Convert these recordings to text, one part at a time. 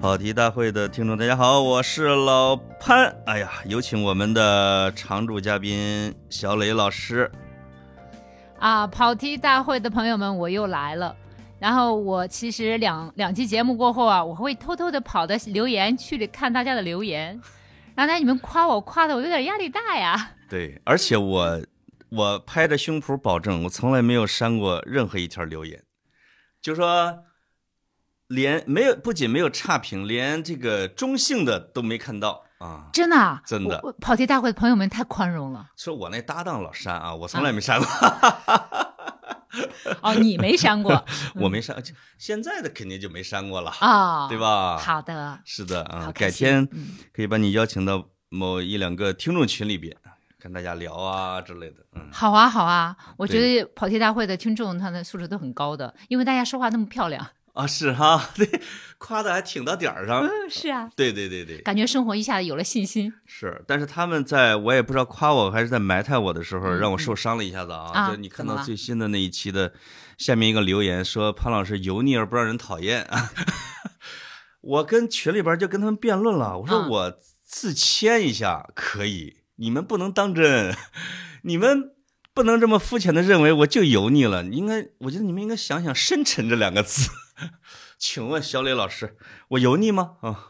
跑题大会的听众，大家好，我是老潘。哎呀，有请我们的常驻嘉宾小磊老师。啊，跑题大会的朋友们，我又来了。然后我其实两两期节目过后啊，我会偷偷的跑到留言区里看大家的留言。刚才你们夸我，夸的我有点压力大呀。对，而且我我拍着胸脯保证，我从来没有删过任何一条留言，就说连没有，不仅没有差评，连这个中性的都没看到啊。真的啊，真的跑题大会的朋友们太宽容了。说我那搭档老删啊，我从来没删过，哦，你没删过 我没删，现在的肯定就没删过了，啊？对？吧？好的，是的啊改天嗯可以把你邀请到某一两个听众群里边，跟大家聊啊之类的。嗯，好啊，好啊。我觉得跑题大会的听众他的素质都很高的，因为大家说话那么漂亮。啊是哈，对，夸的还挺到点儿上。嗯，是啊，对对对对，感觉生活一下子有了信心。是。但是他们在我也不知道夸我还是在埋汰我的时候，嗯让我受伤了一下子啊。啊就你看到最新的那一期的下面一个留言说潘老师油腻而不让人讨厌啊。我跟群里边就跟他们辩论了，我说啊我自谦一下可以，你们不能当真，你们不能这么肤浅的认为我就油腻了。你应该，我觉得你们应该想想“深沉”这两个字。请问小磊老师，我油腻吗？啊，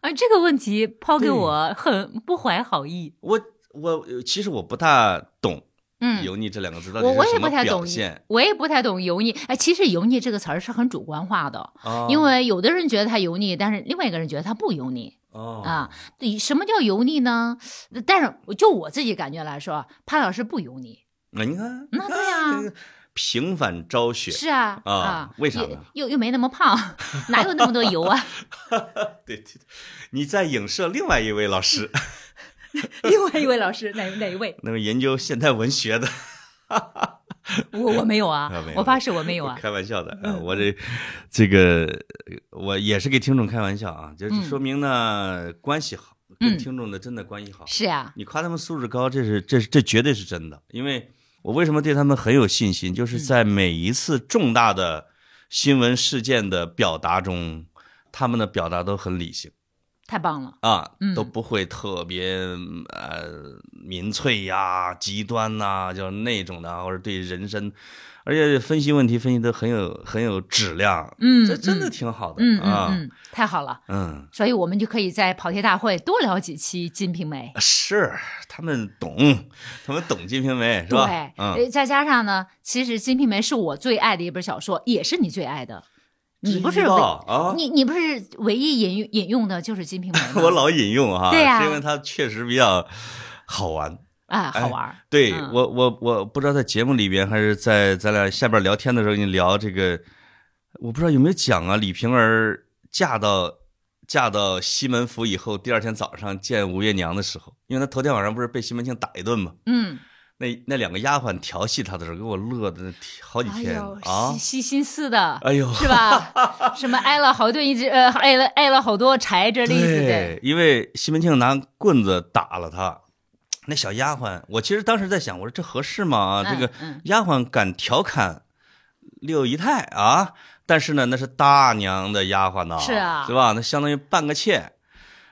啊，这个问题抛给我很不怀好意。我我其实我不大懂嗯，油腻这两个字到底我我也是什么不太懂表现，我也不太懂油腻。哎，其实油腻这个词儿是很主观化的，啊，因为有的人觉得它油腻，但是另外一个人觉得它不油腻哦啊。对，什么叫油腻呢？但是就我自己感觉来说，潘老师不油腻。那你看，那对呀平反昭雪，是啊啊为啥呢？又又又没那么胖，哪有那么多油啊？对对对，你在影射另外一位老师，另外一位老师哪哪一位？那个研究现代文学的，我我没有啊啊有，我发誓我没有啊。开玩笑的，我这这个我也是给听众开玩笑啊，就是嗯。说明呢关系好，嗯。跟听众的真的关系好。是啊，你夸他们素质高，这是这是这绝对是真的，因为我为什么对他们很有信心，就是嗯。在每一次重大的新闻事件的表达中，他们的表达都很理性。太棒了。啊，嗯。都不会特别呃民粹呀、极端呐、就是那种的，或者对人生，而且分析问题分析的很有很有质量，嗯这真的嗯挺好的嗯嗯太好了。嗯所以我们就可以在跑题大会多聊几期《金瓶梅》。是他们懂，他们懂《金瓶梅》是吧？对，嗯。呃再加上呢，其实《金瓶梅》是我最爱的一本小说，也是你最爱的。你不是？你你不是唯一引用引用的就是《金瓶梅》吗？我老引用哈，对呀是因为它确实比较好玩。啊，好玩儿。对、嗯我，我我不知道在节目里边还是在咱俩下边聊天的时候，你聊这个，我不知道有没有讲啊？李瓶儿嫁到嫁到西门府以后，第二天早上见吴月娘的时候，因为她头天晚上不是被西门庆打一顿吗，嗯，那那两个丫鬟调戏她的时候，给我乐的好几天、啊细！心思的，哎呦，是吧？什么挨了好顿一直呃挨了挨了好多柴，这类似的。对，因为西门庆拿棍子打了他，那小丫鬟，我其实当时在想，我说这合适吗？啊，这个丫鬟敢调侃六姨太啊，但是呢，那是大娘的丫鬟呢，是啊对吧？那相当于半个妾，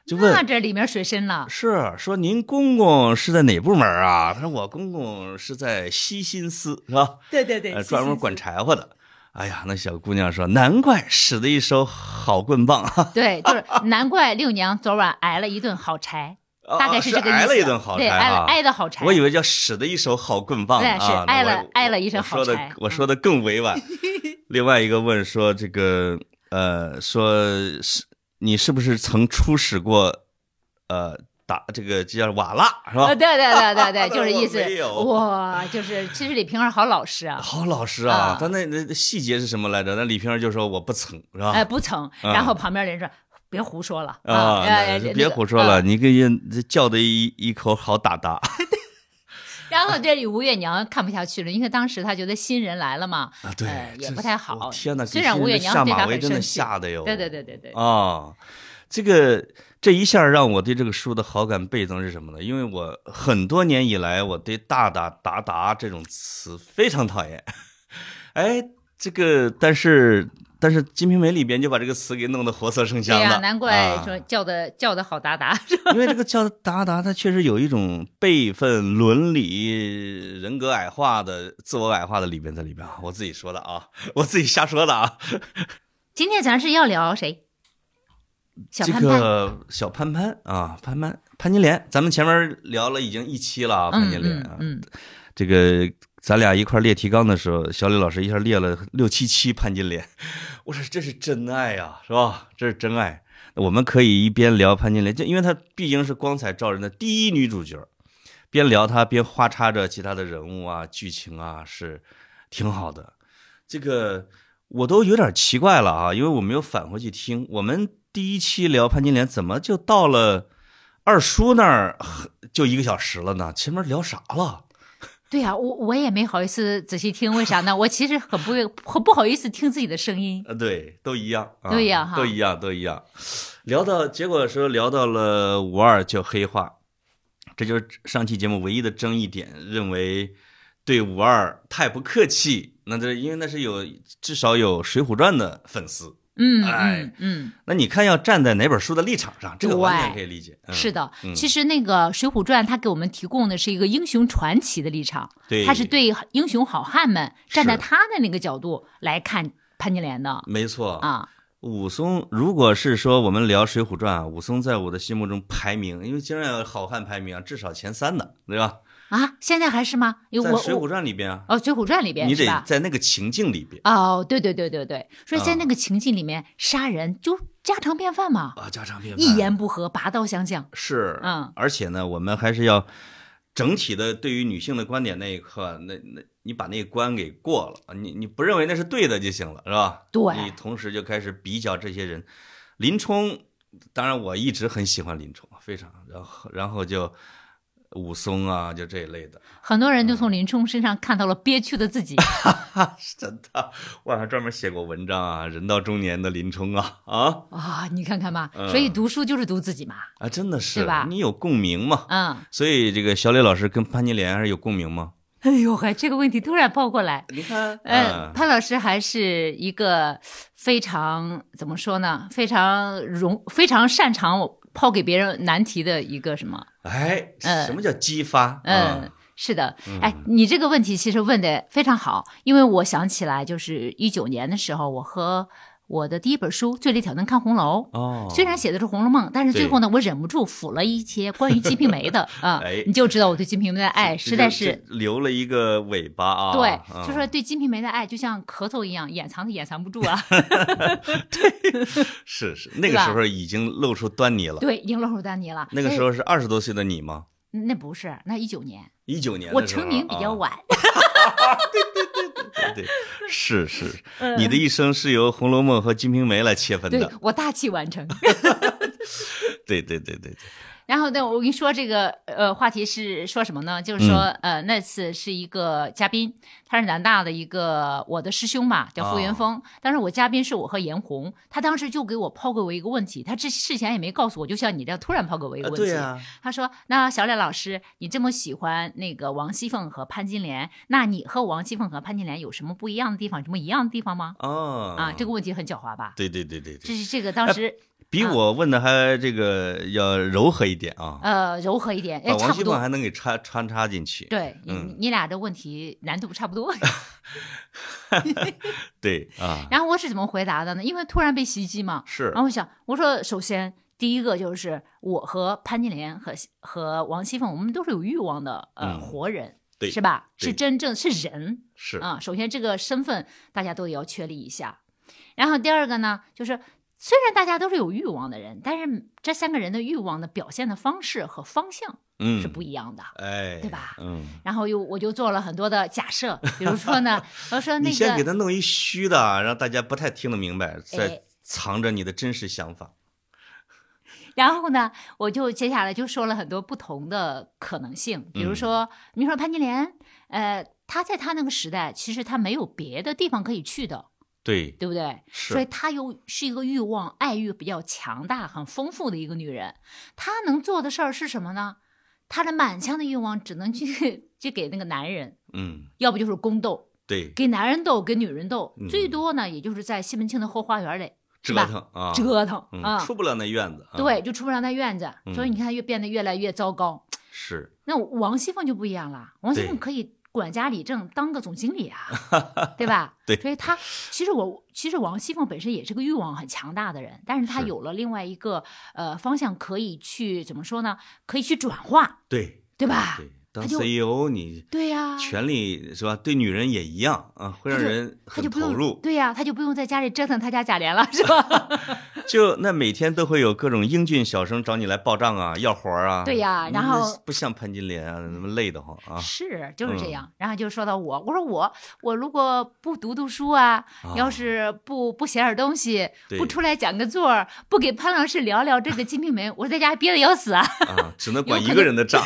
就那问。这里面水深了。是说您公公是在哪部门啊？他说我公公是在西心司，是吧？对对对呃，专门管柴火的。哎呀，那小姑娘说，难怪使得一手好棍棒，对，就是 难怪六娘昨晚挨了一顿好柴，大概是这个意思。挨了一顿好柴对，挨挨的好柴。我以为叫使的一手好棍棒对啊，是挨了挨了一身我说的好柴我说的更委婉。另外一个问说这个呃说是你是不是曾出使过呃打这个这叫瓦剌是吧呃，？对对对对对，就是意思。哇，就是其实李瓶儿好老实啊，好老实啊啊，他那那细节是什么来着？那李瓶儿就说我不曾是吧？哎，不曾。嗯然后旁边人说别胡说了啊，哎别胡说了，。你给人叫的一一口好打打 然后这里吴月娘看不下去了，因为当时她觉得新人来了嘛，啊，对呃，也不太好天哪，虽然吴月娘下对她马威真的很生气吓的哟，对对对对对，啊，这个这一下让我对这个书的好感倍增是什么呢？因为我很多年以来，我对“大大达达”这种词非常讨厌。哎，这个但是但是《金瓶梅》里边就把这个词给弄得活色生香对呀、难怪啊说叫的、叫的好达达。因为这个叫达达，他确实有一种辈分、伦理、人格矮化的、自我矮化的里边在里边啊。我自己说的啊，我自己瞎说的啊。今天咱是要聊谁？小这。个小潘潘啊，潘潘潘金莲，咱们前面聊了已经一期了啊，潘嗯金莲啊嗯，嗯，这个咱俩一块列提纲的时候，小李老师一下列了六七期潘金莲，我说这是真爱呀、是吧？这是真爱。我们可以一边聊潘金莲，就因为她毕竟是光彩照人的第一女主角，边聊她边花插着其他的人物啊、剧情啊，是挺好的。这个我都有点奇怪了啊，因为我没有返回去听。我们第一期聊潘金莲，怎么就到了二叔那儿就一个小时了呢？前面聊啥了？对呀、我我也没好意思仔细听，为啥呢？我其实很不很不好意思听自己的声音。呃，对，都一样，啊都一样哈都一样，都一样。聊到结果说聊到了五二就黑化，这就是上期节目唯一的争议点，认为对五二太不客气。那这因为那是有至少有《水浒传》的粉丝，嗯哎嗯嗯，那你看要站在哪本书的立场上，这个完全对可以理解。嗯是的。嗯其实那个《水浒传》它给我们提供的是一个英雄传奇的立场，对，它是对英雄好汉们站在他的那个角度来看潘金莲的没错。啊。武松，如果是说我们聊《水浒传》啊，武松在我的心目中排名，因为经常有好汉排名啊，至少前三的，对吧？啊，现在还是吗？在我《水浒传》里边啊，哦，《水浒传》里边你得？在那个情境里边哦，对对对对对，所以在啊那个情境里面杀人就家常便饭嘛，啊，家常便饭，一言不合拔刀相向。是，嗯而且呢，我们还是要整体的对于女性的观点那一刻，那那你把那个关给过了，你你不认为那是对的就行了，是吧？对你同时就开始比较这些人，林冲，当然我一直很喜欢林冲，非常，然后然后就武松啊，就这一类的。很多人就从林冲身上看到了憋屈的自己。是真的，我还专门写过文章啊，人到中年的林冲啊啊啊，你看看吧，嗯所以读书就是读自己嘛。啊，真的是对吧你有共鸣嘛？嗯，所以这个小磊老师跟潘金莲还是有共鸣吗？哎呦嗨，这个问题突然抛过来。你看，嗯，潘老师还是一个非常怎么说呢？非常容非常擅长抛给别人难题的一个什么？哎，嗯什么叫激发？嗯啊，，是的嗯。哎，你这个问题其实问的非常好，因为我想起来，就是一九年的时候，我和我的第一本书《最里挑战看红楼》。哦，虽然写的是《红楼梦》，但是最后呢，我忍不住辅了一些关于《金瓶梅 》的啊哎，你就知道我对《金瓶梅》的爱实在是留了一个尾巴啊。对啊，就说对《金瓶梅》的爱就像咳嗽一样，掩藏的掩藏不住啊。对是是，那个时候已经露出端倪了。对，已经露出端倪了。那个时候是二十多岁的你吗？那那不是，那一九年，一九年我成名比较，晚。啊对对，是是，嗯你的一生是由《红楼梦》和《金瓶梅》来切分对的。我大器晚成。对对对对对，然后呢，我跟你说这个呃话题是说什么呢？就是说、呃那次是一个嘉宾，他是南大的一个我的师兄嘛，叫傅元峰。当时我嘉宾是我和严红，他当时就给我抛给我一个问题，他这事前也没告诉我，就像你这样突然抛给我一个啊问题。对呀，他说：“那小冉老师，你这么喜欢那个王熙凤和潘金莲，那你和王熙凤和潘金莲有什么不一样的地方？什么一样的地方吗？”哦啊，这个问题很狡猾吧？对对对对对，这是这个当时比我问的还这个要柔和一点啊，呃柔和一点，哎，把王熙凤差不多。还能给穿穿插进去。对，你嗯你俩的问题难度差不多。对啊，然后我是怎么回答的呢？因为突然被袭击嘛，是然后我想，我说首先第一个就是我和潘金莲和和王熙凤，我们都是有欲望的呃、嗯活人，对是吧？是真正是人是啊。首先这个身份大家都要确立一下，然后第二个呢，就是虽然大家都是有欲望的人，但是这三个人的欲望的表现的方式和方向嗯是不一样的。哎，对吧嗯，然后又我就做了很多的假设，比如说呢，我说那你先给他弄一虚的，啊让大家不太听得明白，再藏着你的真实想法。然后呢，我就接下来就说了很多不同的可能性，比如说，你说潘金莲，呃，她在她那个时代，其实她没有别的地方可以去的，对，对不对？是所以她又是一个欲望、爱欲比较强大、很丰富的一个女人。她能做的事儿是什么呢？她的满腔的欲望只能去 去给那个男人，嗯，要不就是宫斗，对，给男人斗，给女人斗，嗯最多呢，也就是在西门庆的后花园里折腾啊，折腾嗯，啊，出不了那院子。啊对，就出不了那院子，所以嗯你看越变得越来越糟糕。是，那王熙凤就不一样了，王熙凤可以管家李正，当个总经理啊，对吧？对所以他其实我其实王熙凤本身也是个欲望很强大的人，但是他有了另外一个呃方向可以去怎么说呢？可以去转化，对对吧？对，当他就 CEO 你对呀、权力是吧？对女人也一样啊，会让人很投入。对呀、他就不用在家里折腾他家贾琏了，是吧？就那每天都会有各种英俊小生找你来报账啊，要活儿啊。对呀嗯然后不像潘金莲啊，那么累得慌啊。是就是这嗯样。然后就说到我，我说我我如果不读读书啊，要啊是不不写点东西，不出来讲个座儿，不给潘老师聊聊这个《金瓶梅》，我在家憋得要死啊！啊，只能 管一个人的账。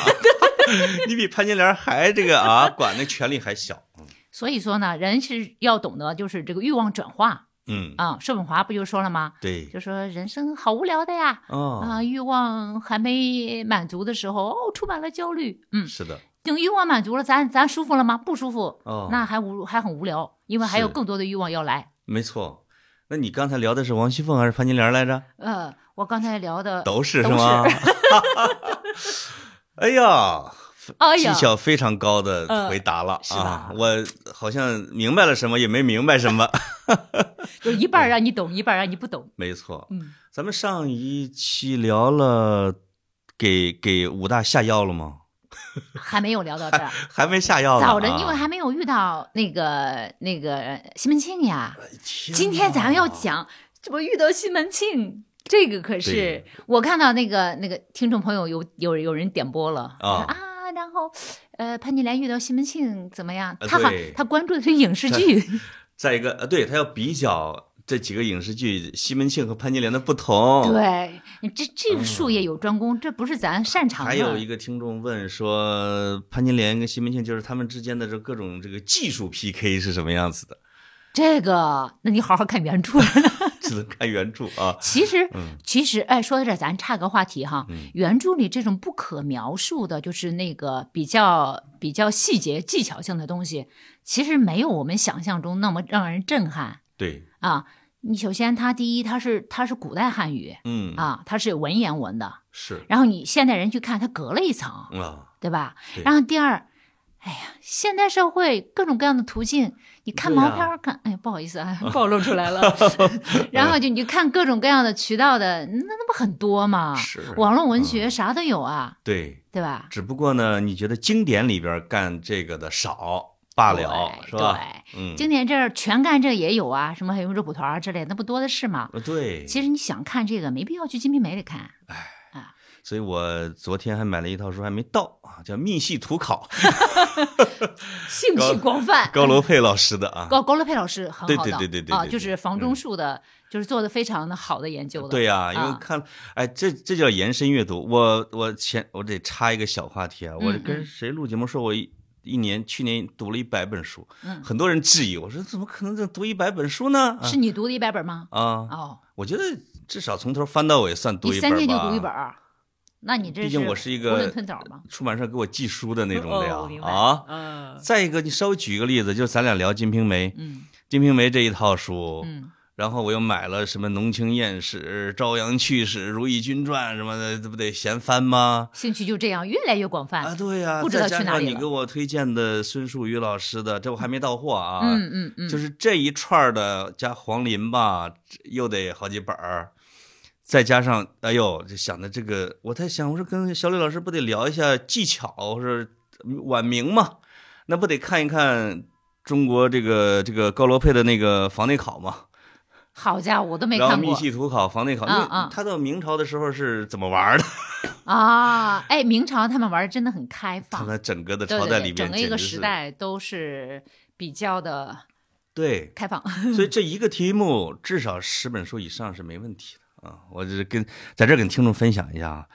你比潘金莲还这个啊，管的权力还小。所以说呢，人是要懂得就是这个欲望转化嗯，啊。寿本华不就说了吗？对，就说人生好无聊的呀。哦，啊，欲望还没满足的时候，哦，充满了焦虑。嗯，是的，等欲望满足了，咱咱舒服了吗？不舒服，哦，那还无还很无聊，因为还有更多的欲望要来。没错。那你刚才聊的是王熙凤还是潘金莲来着？呃，我刚才聊的，都是都是吗？哎呀，技哎呀，巧非常高的呃回答了是啊！我好像明白了什么，也没明白什么。就一半让你懂，一半让你不懂。没错，嗯，咱们上一期聊了给给武大下药了吗？还没有聊到这儿。还没下药呢、啊。早着，因为还没有遇到那个那个西门庆呀。天今天咱们要讲怎么遇到西门庆，这个可是我看到那个那个听众朋友有有有人点播了啊啊，然后 呃潘金莲遇到西门庆怎么样？呃他好他关注的是影视剧，再一个，呃，对他要比较这几个影视剧西门庆和潘金莲的不同。。对，你这这个术业有专攻，这不是咱擅长的。还有一个听众问说，潘金莲跟西门庆就是他们之间的这各种这个技术 PK 是什么样子的？这个，那你好好看原著。只能看原著啊。其实，嗯其实，哎，说到这儿，咱岔个话题哈。嗯原著里这种不可描述的，就是那个比较比较细节技巧性的东西，其实没有我们想象中那么让人震撼对，啊。你首先，它第一，它是它是古代汉语嗯，啊，它是有文言文的。是然后你现代人去看，它隔了一层，啊，对吧？对然后第二，哎呀，现代社会各种各样的途径，你看毛片儿，看，哎，不好意思啊，暴露出来了。然后就你就看各种各样的渠道的，那那不很多吗？是网络文学啥都有啊，对。对吧？只不过呢，你觉得经典里边干这个的少罢了，对是吧？对，嗯，经典这儿全干这也有啊，什么还有肉蒲团儿之类，那不多的是吗？呃对，其实你想看这个，没必要去《金瓶梅》里看。所以我昨天还买了一套书，还没到啊，叫《密系图考 》，兴趣广泛。高罗佩老师的啊。高高罗佩老师很好的，对对对对对啊，就是房中术的，就是做的非常的好的研究的。对呀、因为啊看，哎，这这叫延伸阅读。我我前我得插一个小话题啊，我嗯跟谁录节目说，我一一年去年读了一百本书，嗯很多人质疑我说怎么可能这读一百本书呢？啊是你读的一百本吗？啊，哦，我觉得至少从头翻到尾算读你一本吧。三天就读一本儿，那你这毕竟我是一个囫囵吞枣吗？出版社给我寄书的那种的呀、啊。嗯再一个，你稍微举一个例子，就是咱俩聊《金瓶梅》，《嗯金瓶梅》这一套书，嗯，然后我又买了什么《浓情艳史》《朝阳趣史》《如懿君传》什么的，这不得闲翻吗？兴趣就这样越来越广泛。啊，对呀、不知道去哪里你给我推荐的孙树宇老师的，这我还没到货啊。嗯嗯嗯，就是这一串的加黄林吧，又得好几本儿，再加上哎呦，就想的这个，我在想，我说跟小李老师不得聊一下技巧，我说晚明嘛，那不得看一看中国这个这个高罗佩的那个房内考嘛，好家伙，我都没然后看过密系图考房内考，因为嗯嗯他到明朝的时候是怎么玩的？啊！哎，明朝他们玩的真的很开他放，在整个的朝代里面，整个一个时代都是比较的对，开放。所以 这一个题目至少十本书以上是没问题的啊！我就是跟在这儿跟听众分享一下啊，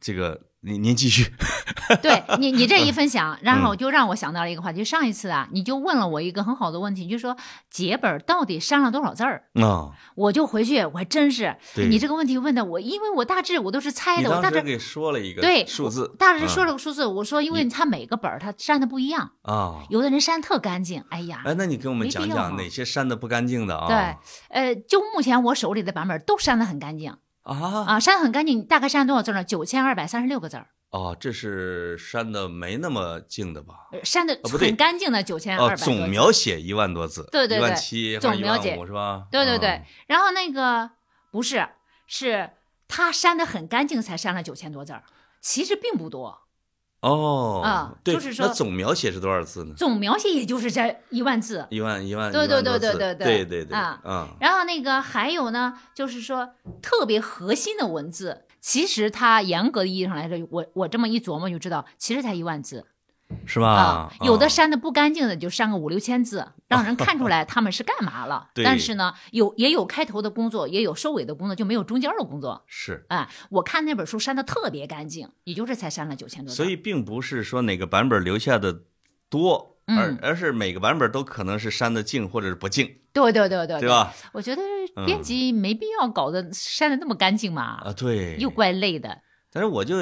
这个您您继续。对你，你这一分嗯享，然后就让我想到了一个话题。上一次啊，你就问了我一个很好的问题，就说节本到底删了多少字儿？啊，我就回去，我还真是你这个问题问的我，因为我大致我都是猜的，我大致当时给说了一个对数字，大致说了了个数字，我说因为他每个本儿他删的不一样，啊。有的人删特干净，哎呀，哎，那你给我们讲讲哪些删的不干净的啊？对，呃，就目前我手里的版本都删的很干净啊，啊，删的很干净，大概删了多少字呢？九千二百三十六个字儿，哦，这是删的没那么净的吧？呃删的很干净的九千二哦，百。总描写一万多字，对对对对对七，一总描写是吧？对对对嗯，然后那个不是，是他删的很干净，才删了九千多字儿，其实并不多，哦，啊对，就是说那总描写是多少字呢？总描写也就是这一万字。一万一万，对对对对对对对对啊啊然后那个还有呢，就是说特别核心的文字，其实它严格的意义上来说，我我这么一琢磨就知道，其实才一万字是吧？啊。有的啊删的不干净的就删个五六千字，让人看出来他们是干嘛了。对但是呢，有也有开头的工作，也有收尾的工作，就没有中间的工作。是，哎，我看那本书删的特别干净，也就是才删了九千多字。所以并不是说哪个版本留下的多，而嗯而是每个版本都可能是删的净或者是不净，对对对对对？吧？我觉得嗯编辑没必要搞得删的那么干净嘛，啊，对，又怪累的。但是我就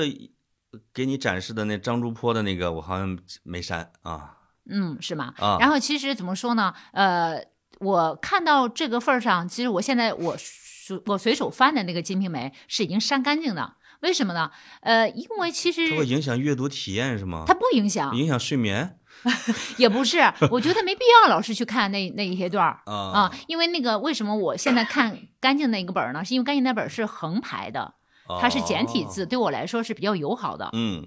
给你展示的那张竹坡的那个，我好像没删啊嗯，是吗？啊，然后其实怎么说呢？呃，我看到这个份儿上，其实我现在我随我随手翻的那个《金瓶梅》是已经删干净的。为什么呢？呃，因为其实它会影响阅读体验是吗？它不影响，影响睡眠 也不是。我觉得没必要老是去看那那一些段儿 啊啊，因为那个为什么我现在看干净那个本儿呢？是因为干净那本儿是横排的，它是简体字，哦对我来说是比较友好的。嗯，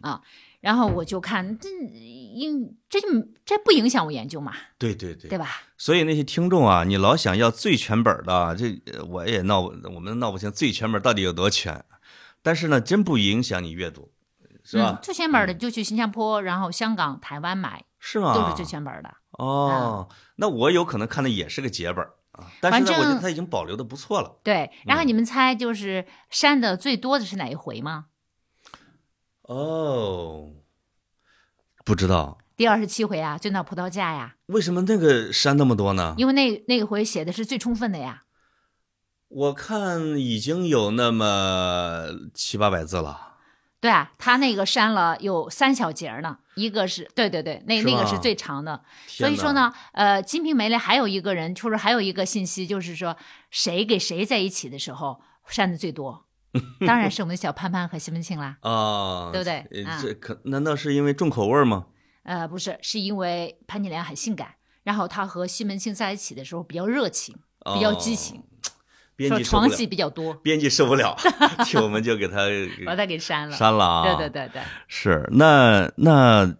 然后我就看这影这就这不影响我研究嘛，对对对对吧？所以那些听众啊，你老想要最全本的啊，这呃我也闹不，我们闹不清最全本到底有多全。但是呢，真不影响你阅读，是吧嗯？？最全本的就去新加坡，然后香港、台湾买，是吗？都是最全本的。哦，那我有可能看的也是个节本啊，但是呢，我觉得它已经保留的不错了。对，然后嗯你们猜就是删的最多的是哪一回吗？哦，不知道第二十七回啊，就那葡萄架呀，为什么那个删那么多呢？因为那那个回写的是最充分的呀。我看已经有那么七八百字了。对啊，他那个删了有三小节儿呢，一个是对对对，那那个是最长的。所以说，呢，呃，《金瓶梅》里还有一个人，就是还有一个信息，就是说谁给谁在一起的时候删的最多，当然是我们的小潘潘和西门庆啦。啊，对不对这可难道是因为重口味吗？呃，不是，是因为潘金莲很性感，然后她和西门庆在一起的时候比较热情，比较激情，哦编说辑床戏比较多，编辑受不了，替我们就给他 把他给删了。删了啊。对对对对，是那那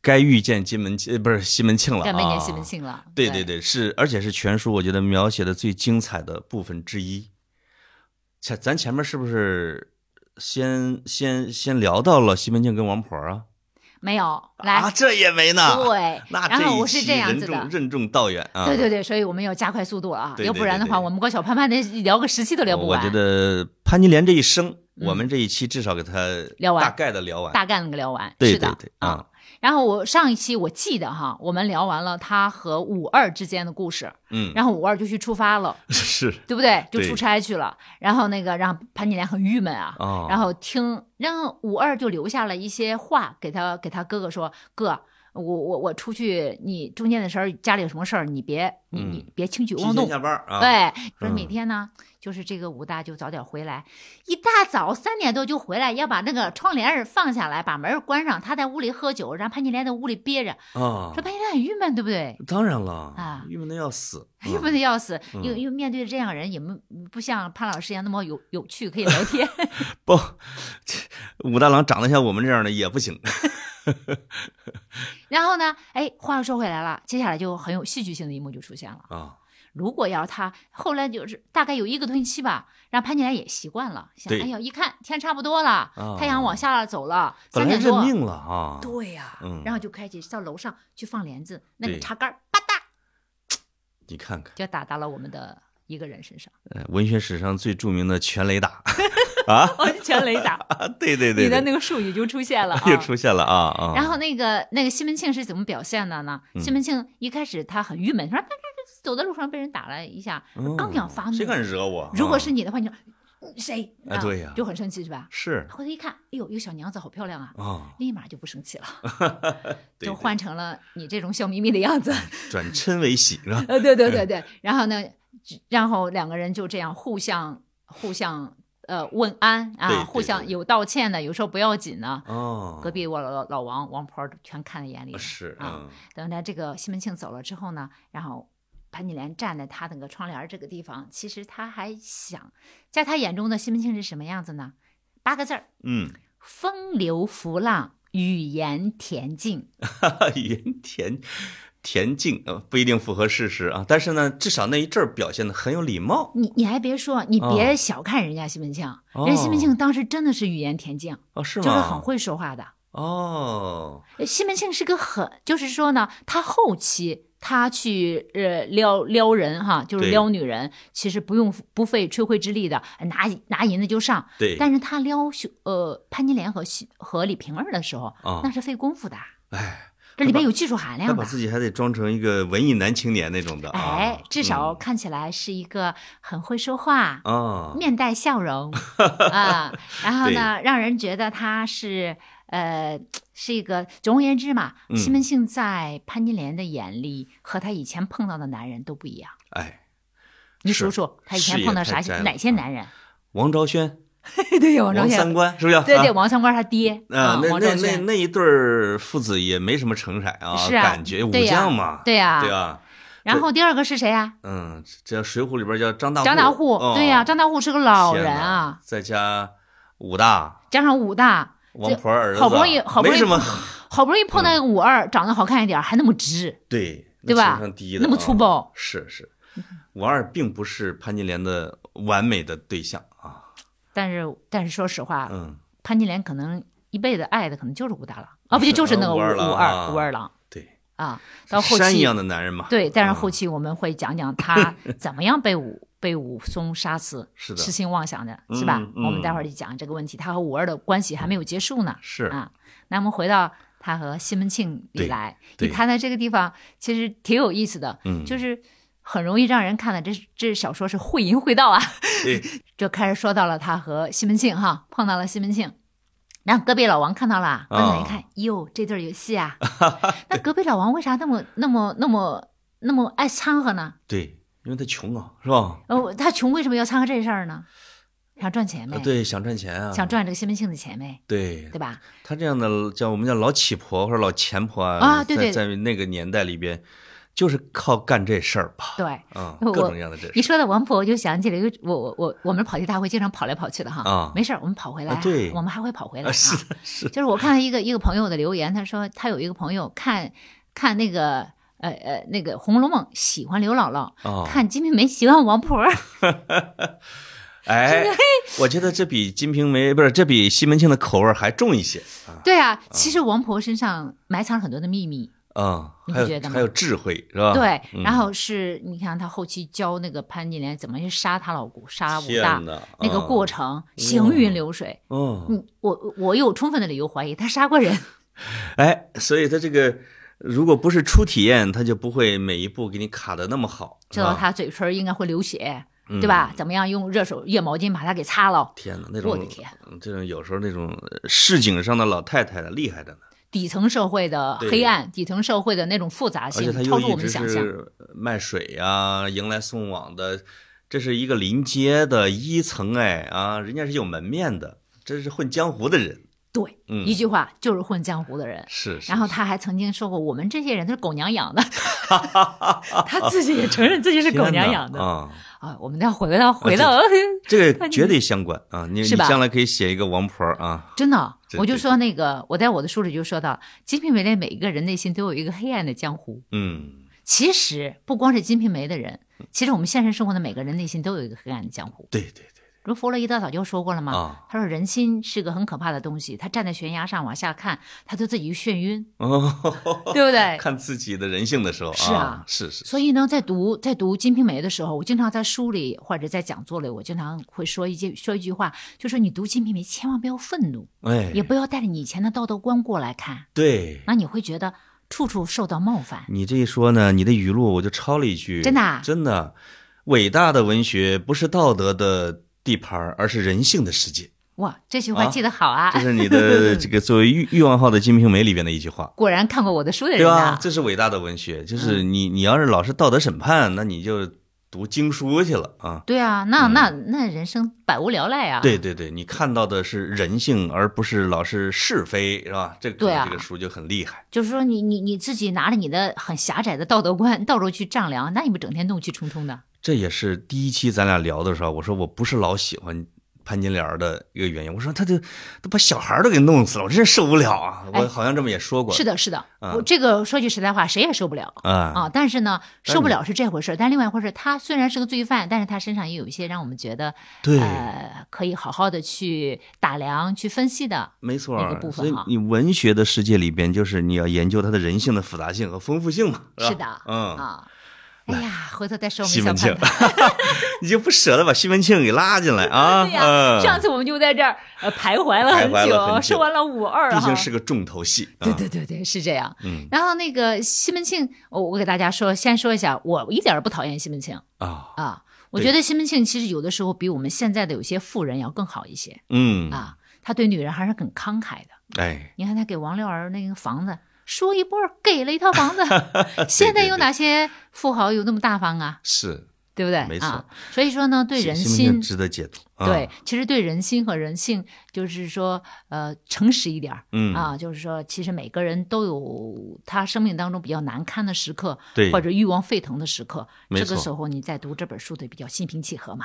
该遇见金门庆呃不是西门庆了啊。该没见西门庆了。对对对，是而且是全书我觉得描写的最精彩的部分之一。前咱前面是不是先先先聊到了西门庆跟王婆啊？没有来啊，来，这也没呢。对，那然后我是这样任子的。重任重道远啊。对对对，所以我们要加快速度了啊，对对要不然的话，我们光小潘潘得聊个十期都聊不完。我觉得潘金莲这一生，嗯我们这一期至少给他聊完大概的聊完。大概能够聊完，对对对啊啊。然后我上一期我记得哈，我们聊完了他和五二之间的故事，嗯，然后五二就去出发了，是对不对？就出差去了，然后那个让潘金莲很郁闷啊，哦，然后听，然后五二就留下了一些话给他给他哥哥说，哥。我我我出去，你中间的时候，家里有什么事儿，你别你你别轻举妄动。前下班啊。对，说嗯每天呢，就是这个武大就早点回来，一大早三点多就回来，要把那个窗帘儿放下来，把门关上，他在屋里喝酒，让潘金莲在屋里憋着，啊说，潘金莲很郁闷，对不对？当然了啊郁闷的要死。郁闷的要死，嗯又又面对这样的人，也不不像潘老师一样那么有有趣，可以聊天。不，武大郎长得像我们这样的也不行。然后呢，哎，话又说回来了，接下来就很有戏剧性的一幕就出现了。啊，如果要是他后来就是大概有一个多星期吧，让潘金莲也习惯了，想哎呦，一看天差不多了，啊太阳往下了走了，本来三点多，认命了啊。对呀、嗯然后就开始到楼上去放帘子，那个对插杆儿吧嗒你看看，就打到了我们的一个人身上。呃文学史上最著名的全雷打。啊，安全雷打，对对对，对你的那个术语就出现了、啊，又出现了啊啊！然后那个那个西门庆是怎么表现的呢？嗯西门庆一开始他很郁闷，他说走在路上被人打了一下，嗯刚想发怒谁敢惹我？如果啊是你的话，你就嗯谁？啊对呀就很生气是吧？是回头一看，哎呦，一个小娘子好漂亮啊，啊，立马就不生气了，就换成了你这种笑眯眯的样子。转嗔为喜是吧？呃，对对对 对，然后呢，然后两个人就这样互相互相呃问安啊，互相有道歉的，有时候不要紧呢。哦，隔壁我老老王王婆全看在眼里是，啊。等着这个西门庆走了之后呢，然后潘金莲站在他那个窗帘儿这个地方，其实他还想，在他眼中的西门庆是什么样子呢？八个字儿：嗯，风流浮浪，语言恬静。语言恬恬静，呃，不一定符合事实啊，但是呢，至少那一阵儿表现的很有礼貌。你你还别说，你哦别小看人家西门庆，哦人家西门庆当时真的是语言恬静，哦，是吗？就是很会说话的。哦，呃西门庆是个很，就是说呢，他后期他去呃撩撩人哈，就是撩女人，其实不用不费吹灰之力的，拿拿银子就上。对，但是他撩秀呃潘金莲和西和李瓶儿的时候，啊。那是费功夫的，哎，这里边有技术含量的。把自己还得装成一个文艺男青年那种的啊，哎，至少嗯看起来是一个很会说话，啊，面带笑容 啊，然后呢，让人觉得他是呃是一个，总而言之嘛，嗯西门庆在潘金莲的眼里和他以前碰到的男人都不一样。哎，你数数，他以前碰到啥哪些男人？王昭轩、对呀，王王三官是不是？对对，啊王三官他爹啊，那那那那一对父子也没什么成色啊，是啊感觉武将嘛，对呀对啊，然后第二个是谁啊？嗯，这《水浒》里边叫张大户，张大户，哦对呀，张大户是个老人啊，再加武大加上武大，王婆儿子，好不容易好不容易没什么，好不容易碰到一个五二，长得好看一点，还那么直，对对吧？那情商低的那么啊粗暴是是，五二并不是潘金莲的完美的对象啊，但是但是说实话，嗯，潘金莲可能一辈子爱的可能就是武大郎 啊，不就就是那个武武二郎武啊二郎对，啊。到后期山一样的男人嘛，对，但是嗯后期我们会讲讲 他怎么样被武被武松杀死，是的痴心妄想的，是吧？嗯嗯我们待会儿就讲这个问题，他和武二的关系还没有结束呢。是啊，那我们回到他和西门庆里来，对你看到这个地方其实挺有意思的，嗯就是很容易让人看的，这这小说是会淫会道啊。就开始说到了他和西门庆哈碰到了西门庆，然后隔壁老王看到了，刚才一看，哟，这对儿有戏啊。那隔壁老王为啥那么那么那么那么爱掺和呢？对，因为他穷啊，是吧？哦，他穷为什么要掺和这事儿呢？想赚钱呗，啊对，想赚钱啊，想赚这个西门庆的钱呗，对对吧？他这样的叫我们叫老乞婆或者老钱婆啊，啊对对在在那个年代里边，就是靠干这事儿吧，对。啊，我各种各样的这事你说到王婆，我就想起了一个，我我我我们跑题大会经常跑来跑去的哈，啊没事儿，我们跑回来、啊对我们还会跑回来啊，是的，是的就是我看到一个一个朋友的留言，他说他有一个朋友看看那个呃呃那个《红楼梦》，喜欢刘姥姥，啊，看《金瓶梅》喜欢王婆儿。哎，我觉得这比《金瓶梅》不是，这比西门庆的口味还重一些啊，对啊，其实王婆身上埋藏了很多的秘密。嗯，还你不觉得还有智慧是吧？对，嗯然后是你看她后期教那个潘金莲怎么去杀她老公、杀武大那个过程，行云流水。嗯，嗯，我我有充分的理由怀疑她杀过人。哎，所以她这个如果不是初体验，他就不会每一步给你卡的那么好，知道他嘴唇应该会流血，嗯对吧？怎么样用热手热毛巾把它给擦了？天哪，那种我的天嗯这种有时候那种呃市井上的老太太的厉害的呢，底层社会的黑暗，底层社会的那种复杂性，超出我们的想象。卖水呀、迎来送往的，这是一个临街的一层哎啊，人家是有门面的，这是混江湖的人，对，嗯一句话就是混江湖的人。是，是然后他还曾经说过，我们这些人都是狗娘养的，他自己也承认自己是狗娘养的啊，啊。我们要回到回到，这个绝对相关啊！你你将来可以写一个王婆啊，真的，我就说那个，我在我的书里就说到，《金瓶梅》里每一个人内心都有一个黑暗的江湖。嗯，其实不光是《金瓶梅》的人，其实我们现实生活的每个人内心都有一个黑暗的江湖。对对对，不是弗洛伊德早就说过了吗？啊，他说人心是个很可怕的东西，他站在悬崖上往下看，他就自己就眩晕，哦，对不对？看自己的人性的时候是啊是是，所以呢，在读在读《金瓶梅》的时候，我经常在书里或者在讲座里，我经常会说一句说一句话，就说你读《金瓶梅》千万不要愤怒，哎，也不要带着你以前的道德观过来看，对。那你会觉得处处受到冒犯。你这一说呢，你的语录我就抄了一句，真的啊真的，伟大的文学不是道德的地盘儿，而是人性的世界。哇，这句话啊记得好啊！这是你的 这个作为欲欲望号的《金瓶梅》里边的一句话，果然看过我的书的人对吧？。这是伟大的文学，嗯就是你你要是老是道德审判，那你就读经书去了啊。对啊，那那那人生百无聊赖啊！对对对，你看到的是人性，而不是老是是非，是吧？这个对啊这个书就很厉害。就是说你你你自己拿着你的很狭窄的道德观到处去丈量，那你不整天怒气冲冲的？这也是第一期咱俩聊的时候，我说我不是老喜欢潘金莲的一个原因。我说他这都把小孩都给弄死了，我真受不了啊！哎我好像这么也说过。是的，是的，啊我这个说句实在话，谁也受不了。啊啊，但是呢，受不了是这回事儿，但另外一回事儿，他虽然是个罪犯，但是他身上也有一些让我们觉得，对，呃，可以好好的去打量、去分析的。没错那个部儿。所以分哈你文学的世界里边，就是你要研究他的人性的复杂性和丰富性嘛。吧是的，嗯，啊，哎呀，回头再说我们小西门庆潘潘。你就不舍得把西门庆给拉进来啊？对呀，嗯上次我们就在这儿呃徘徊了很久说完了五二毕竟。是个重头戏。啊对对对对，是这样。嗯然后那个西门庆，我我给大家说，先说一下，我一点儿不讨厌西门庆啊，啊。我觉得西门庆其实有的时候比我们现在的有些富人要更好一些嗯，啊。他对女人还是很慷慨的。哎，你看他给王六儿那个房子，说一波儿给了一套房子。现在有哪些富豪有那么大方啊？是对不对？没错啊。所以说呢，对人心，值得解读。啊对，，其实对人心和人性，就是说，呃，诚实一点儿。嗯啊，就是说，其实每个人都有他生命当中比较难堪的时刻，对或者欲望沸腾的时刻。没错这个时候，你再读这本书，得比较心平气和嘛。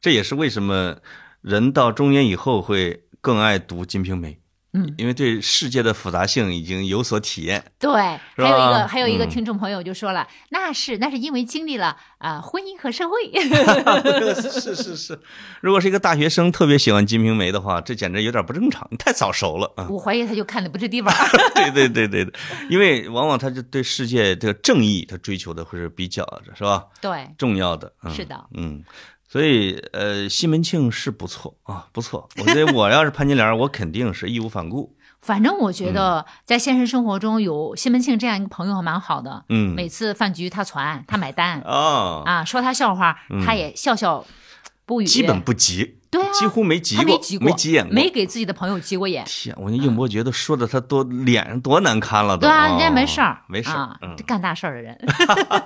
这也是为什么人到中年以后会更爱读《金瓶梅》。嗯，因为对世界的复杂性已经有所体验。对，还有一个还有一个嗯听众朋友就说了，那是那是因为经历了啊、婚姻和社会。是是是，如果是一个大学生特别喜欢《金瓶梅》的话，这简直有点不正常，你太早熟了啊！我怀疑他就看的不是地方。对对对对对，因为往往他就对世界这个正义，他追求的会是比较是吧对，重要的。嗯、是的，嗯。所以，呃，西门庆是不错啊，不错。我觉得我要是潘金莲，我肯定是义无反顾。反正我觉得嗯在现实生活中有西门庆这样一个朋友还蛮好的。嗯，每次饭局他传，他买单啊，啊，说他笑话，嗯他也笑笑不语。基本不急，对啊，几乎没急过，没急过，没急眼过，没给自己的朋友急过眼。天，我那应伯爵都说的他多脸上多难堪了都。对啊，人家哦没事儿，没事儿干大事儿的人。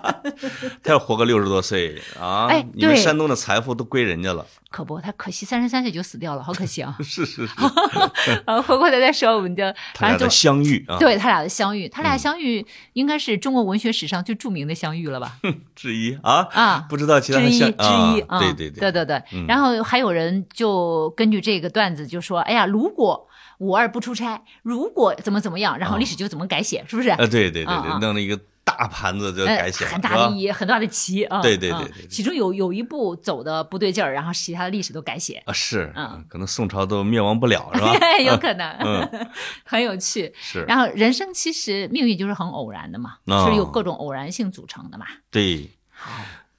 他要活个六十多岁啊，哎你们山东的财富都归人家了。可不，他可惜三十三岁就死掉了，好可惜啊！是 是是，呃，回过头再说我们的，他俩的反正就相遇啊，对他俩的相遇，他俩嗯相遇应该是中国文学史上最著名的相遇了吧？之一啊，啊，不知道其他之一的相之一，啊，对对对对对嗯然后还有人就根据这个段子就说：“哎呀，如果五二不出差，如果怎么怎么样，然后历史就怎么改写，是不是？啊，对对对啊啊对，弄了一个大盘子就呃改写了，很大的意义，很大的棋啊！对对啊对其中有有一步走的不对劲儿，然后其他的历史都改写，啊，是，嗯可能宋朝都灭亡不了，是吧？有 可能，嗯 很有趣。是，然后人生其实命运就是很偶然的嘛，哦是由各种偶然性组成的嘛。对。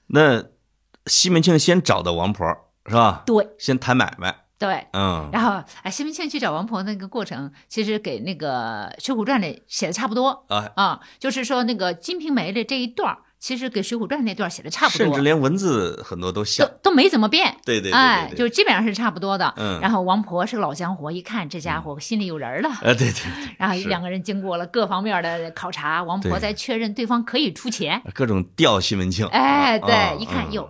那西门庆先找的王婆是吧？对先谈买卖，对。嗯，然后，哎，西门庆去找王婆那个过程，其实给那个《水浒传》里写的差不多。啊，啊、就是说那个《金瓶梅》的这一段儿，其实给《水浒传》那段写的差不多，甚至连文字很多都像。都，都没怎么变。对对对哎，就基本上是差不多的。嗯。然后王婆是个老江湖，一看这家伙心里有人了，啊，对对对，然后两个人经过了各方面的考察，王婆对。再确认对方可以出钱。各种吊西门庆，哎，啊对，一看嗯哟，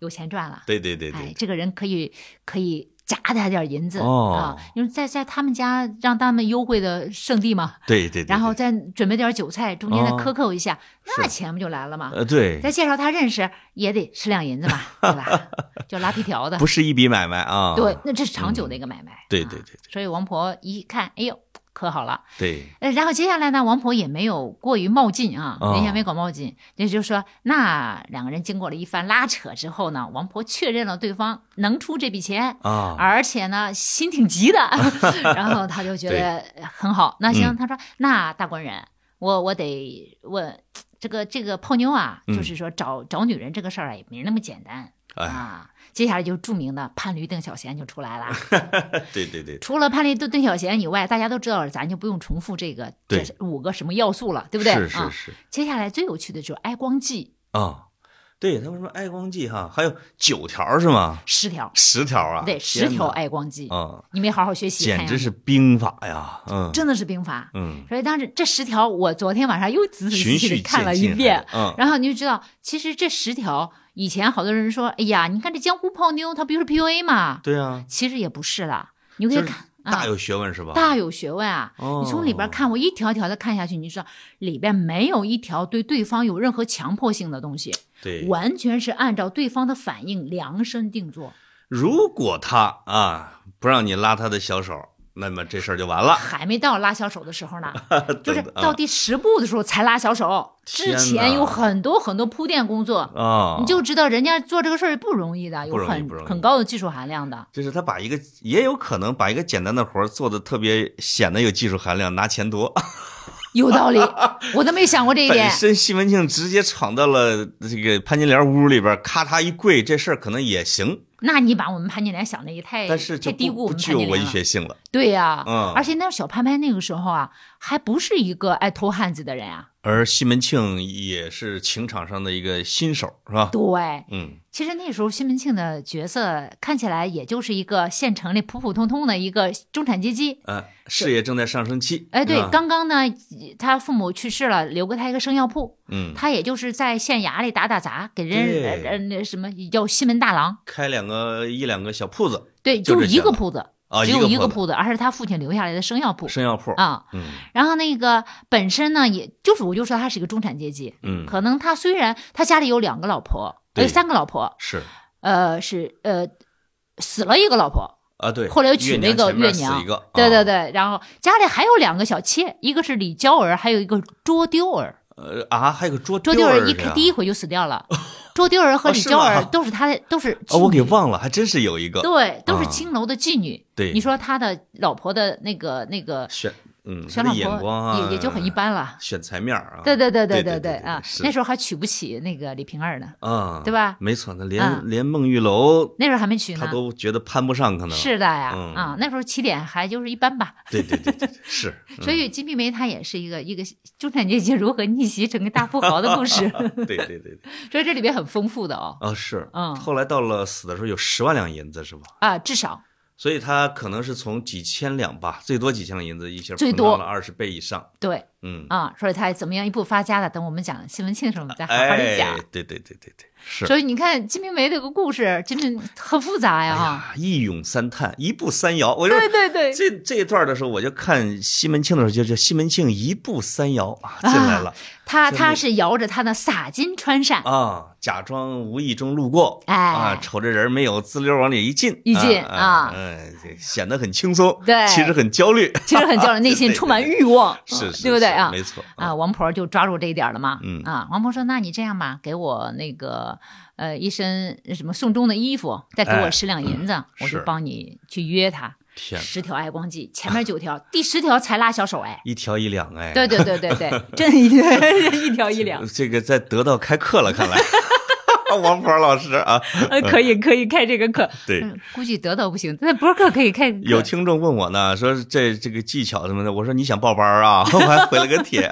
有钱赚了。对对对哎对，，这个人可以可以夹他点银子、哦啊，因为在在他们家让他们优惠的圣地嘛，对对对，然后再准备点韭菜，中间再哦克扣一下，那钱不就来了吗？呃对，再介绍他认识也得十两银子嘛，对吧？就拉皮条的不，是一笔买卖啊，对，那这是长久的一个买卖。啊对对对对，所以王婆一看，哎呦，可好了。对，呃，然后接下来呢，王婆也没有过于冒进啊，哦人家没搞冒进，也就是说，那两个人经过了一番拉扯之后呢，王婆确认了对方能出这笔钱，啊，而且呢心挺急的，然后他就觉得很好。那行，嗯他说那大官人，我我得问这个这个泡妞啊，嗯就是说找找女人这个事儿啊，也没那么简单哎，啊。接下来就著名的潘驴邓小闲就出来了。对对对，除了潘驴邓邓小闲以外，大家都知道了，咱就不用重复这个对这五个什么要素了，对不对？啊。是是是接下来最有趣的就是哀光记啊，对，他们说哀光记哈，还有九条是吗？十条，十条啊，对，十条哀光记，啊，你没好好学习，简直是兵法呀，嗯真的是兵法。嗯，所以当时这十条，我昨天晚上又仔仔细细的看了一遍，嗯，然后你就知道，其实这十条以前好多人说，哎呀，你看这江湖泡妞，它不就是 PUA 嘛？对啊，其实也不是啦，你可以看啊，大有学问是吧？大有学问啊！哦你从里边看，我一条条的看下去，你就知道里边没有一条对对方有任何强迫性的东西，对，完全是按照对方的反应量身定做。如果他啊不让你拉他的小手，那么这事儿就完了。还没到拉小手的时候呢，就是到第十步的时候才拉小手，之前有很多很多铺垫工作，啊，你就知道人家做这个事儿不容易的，有很很高的技术含量的。就是他把一个也有可能把一个简单的活儿做的特别显得有技术含量，拿钱多。有道理，我都没想过这一本点。身西门庆直接闯到了这个潘金莲屋里边，咔嚓一跪，这事儿可能也行，那你把我们潘金莲想的也太但是太低估我们具有文。学性了。对呀、嗯而且那小潘潘那个时候啊，还不是一个爱偷汉子的人啊。而西门庆也是情场上的一个新手，是吧？对，嗯，其实那时候西门庆的角色看起来也就是一个县城里普普通通的一个中产阶级。呃，事业正在上升期。哎，对刚刚呢，他父母去世了，留给他一个生药铺，嗯，他也就是在县衙里打打杂，给人对呃呃那什么叫西门大郎，开两个一两个小铺子对，就就是一个铺子，啊，只有一个铺子铺子，而是他父亲留下来的生药铺生药铺。啊。嗯然后那个本身呢，也就是我就说他是一个中产阶级，嗯，可能他虽然他家里有两个老婆，对。呃，三个老婆，是。呃，是呃死了一个老婆，啊，对。后来又娶了一个月月娘。对对啊，对，然后家里还有两个小妾，一个是李娇儿，还有一个卓丢儿。呃啊，还有个卓卓丢儿一第一回就死掉了，卓丢儿和李娇儿都是他的，都是哦，我给忘了，还真是有一个。对，都是啊。青楼的妓女。对。你说他的老婆的那个那个选，嗯，选老眼光也也就很一，般了。选材面儿啊，对对对对对对啊！那时候还娶不起那个李瓶儿呢，啊，对吧没错，那连嗯连孟玉楼那时候还没娶呢他。都觉得攀不上，可能是的呀，嗯啊，那时候起点还就是一般吧。对对对是，所以《金瓶梅》它也是一个一个中产阶级如何逆袭成个大富豪的故事，嗯对对对对，所以这里边很丰富的哦。啊是，嗯后来到了死的时候有十万两银子是吧？啊，至少所以他可能是从几千两吧，最多几千两银子，一下最多了二十倍以上，对。嗯，啊，所以他怎么样一步发家的，等我们讲西门庆的时候，我们再好好的讲。哎，对对对对对，是。所以你看《金瓶梅》这个故事真的很复杂呀，哎呀，一咏三叹，一步三摇。我说对对对，这这一段的时候，我就看西门庆的时候，就叫西门庆一步三摇啊，进来了。他他是摇着他的洒金穿扇，啊，假装无意中路过，哎。啊，瞅着人没有，滋溜往里一进，一进啊啊，哎，显得很轻松，对。其实很焦虑，其实很焦虑 内心充满欲望，是是，是对不对？啊？没错。啊，，王婆就抓住这一点了嘛。嗯。啊，王婆说：“那你这样吧，给我那个呃一身什么送终的衣服，再给我哎十两银子，我就帮你去约他。十条爱光记，前面九条，第十条才拉小手，哎，一条一两，哎，对对对对对，真一 一条一两，这个在得到开课了，看来，王婆老师啊，呃，可以可以开这个课，对。嗯估计得到不行，那博客可以开有听众问我呢，说这这个技巧什么的，我说你想报班啊，我还回了个帖，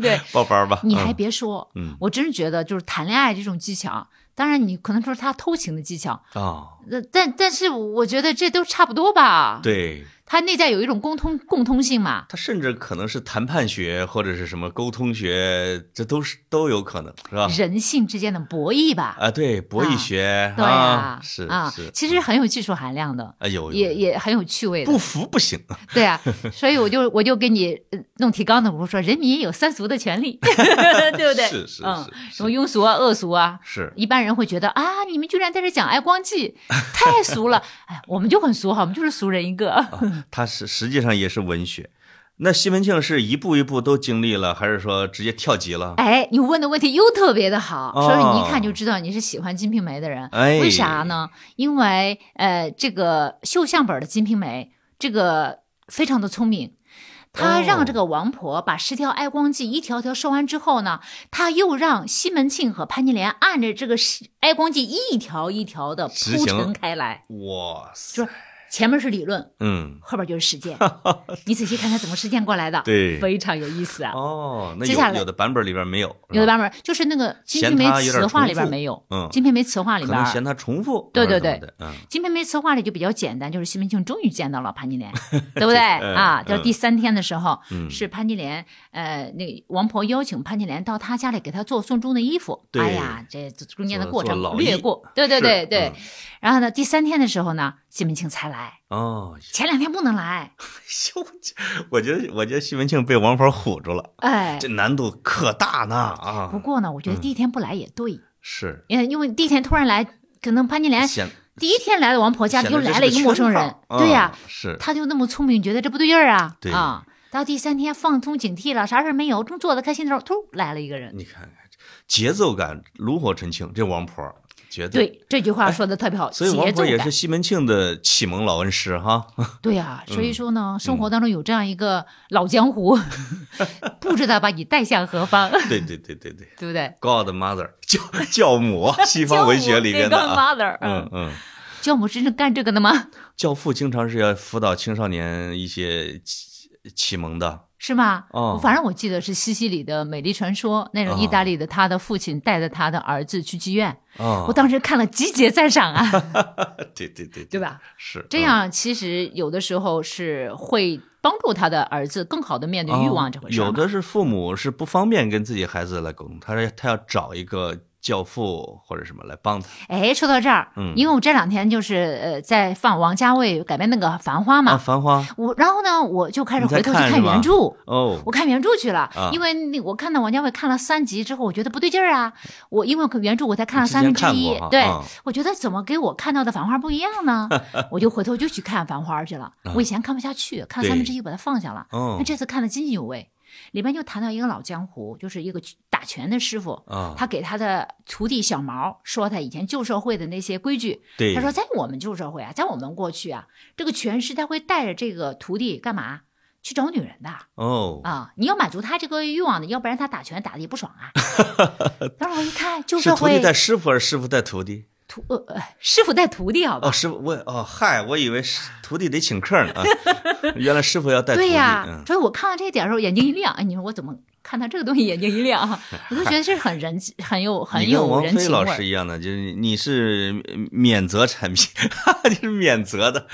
对，报班吧。你还嗯别说，嗯我真是觉得就是谈恋爱这种技巧，当然你可能说是他偷情的技巧，啊，呃但但是我觉得这都差不多吧。，对它内在有一种共通共通性嘛。它甚至可能是谈判学或者是什么沟通学，这都是都有可能，是吧？人性之间的博弈吧，啊，对，博弈学对啊，是啊是，，其实很有技术含量的，啊有有也也很有趣味的不，服不行，对啊，所以我就 我就给你呃弄提纲的，我说人民也有三俗的权利，对不对？是是嗯，是什么庸俗啊、恶俗啊，是一般人会觉得啊，你们居然在这讲爱光记，太俗了。哎，我们就很俗哈，我们就是俗人一个。啊，它是实际上也是文学。那西门庆是一步一步都经历了，还是说直接跳级了？哎，你问的问题又特别的好，哦所以你一看就知道你是喜欢《金瓶梅》的人。哎为啥呢？因为呃，这个绣像本的《金瓶梅》这个非常的聪明。他哦让这个王婆把十条哀光记一条条说完之后呢，他又让西门庆和潘金莲按着这个十哀光记一条一条的铺陈开来，哇塞，就是前面是理论，嗯，后边就是实践。你仔细看看怎么实践过来的，对非常有意思啊。哦，那接下来有有的版本里边没有，有的版本就是那个《金瓶梅词话》里边没有，嗯《金瓶梅词话》里边嫌它重复，对对或者怎么的，嗯，《金瓶梅词话》里就比较简单，就是西门庆终于见到了潘金莲，对不对嗯啊？嗯就是第三天的时候，嗯是潘金莲，呃，那个王婆邀请潘金莲到她家里给她做送终的衣服。哎呀，这中间的过程略过，对对对对嗯。然后呢，第三天的时候呢，西门庆才来，哦，前两天不能来，哟，我觉得我觉得西门庆被王婆唬住了，哎。这。难度可大呢啊！不过呢，我觉得第一天不来也对，是。因为因为第一天突然来，可能潘金莲显第一天来到王婆家里又来了一个陌生人。套，对呀嗯，是。他就那么聪明，觉得这不对劲儿啊，对。啊。到第三天放松警惕了，啥事儿没有，正坐得开心的时候，突来了一个人。你看看节奏感炉火纯青，这王婆绝对。对这句话说的特别好，哎所以王婆也是。西门庆的启蒙老恩师哈。对呀、所以说嗯呢，生活当中有这样一个老江湖，不知道把你带向何方，对对对对对 对不对？，Godmother 教教母，西方文学里边的 godmother 嗯嗯，教母真正干这个的吗？教父经常是要辅导青少年一些启启蒙的。是吗？哦。反正我记得是西西里的美丽传说，那种意大利的，他的父亲带着他的儿子去妓院，哦。我，当时看了集结赞赏啊，对对对对？吧？是这样其实有的时候是会帮助他的儿子更好的面对欲望这回事、哦有的是父母是不方便跟自己孩子来沟通，他说他要找一个教父或者什么来帮他。哎，说到这儿，嗯因为我这两天就是呃在放王家卫改编那个《繁花》嘛，啊，繁花我然后呢我就开始回头去看原著。哦，我看原著去了，啊因为那我看到王家卫看了三集之后，我觉得不对劲儿啊。我因为原著我才看了三分之一对、啊我觉得怎么给我看到的《繁花》不一样呢？我就回头就去看《繁花》去了。我以前看不下去，看三分之一把它放下了。啊哦那这次看得津津有味，里边就谈到一个老江湖，就是一个打拳的师傅，啊，他给他的徒弟小毛说他以前旧社会的那些规矩。对，他说，在我们旧社会啊，在我们过去啊，这个拳师他会带着这个徒弟干嘛？去找女人的哦，啊！你要满足他这个欲望的，要不然他打拳打的也不爽啊。当时我一看，旧社会是徒弟带师傅师傅带徒弟？徒呃呃师傅带徒弟，好吧？哦，师傅我哦嗨，我以为是徒弟得请客呢啊，原来师傅要带徒弟。对呀、嗯所以我看到这一点的时候，眼睛一亮。哎，你说我怎么看到这个东西眼睛一亮啊？我就觉得这是很人很有很有王菲老人情味儿。师一样的，就是你是免责产品，你是免责的。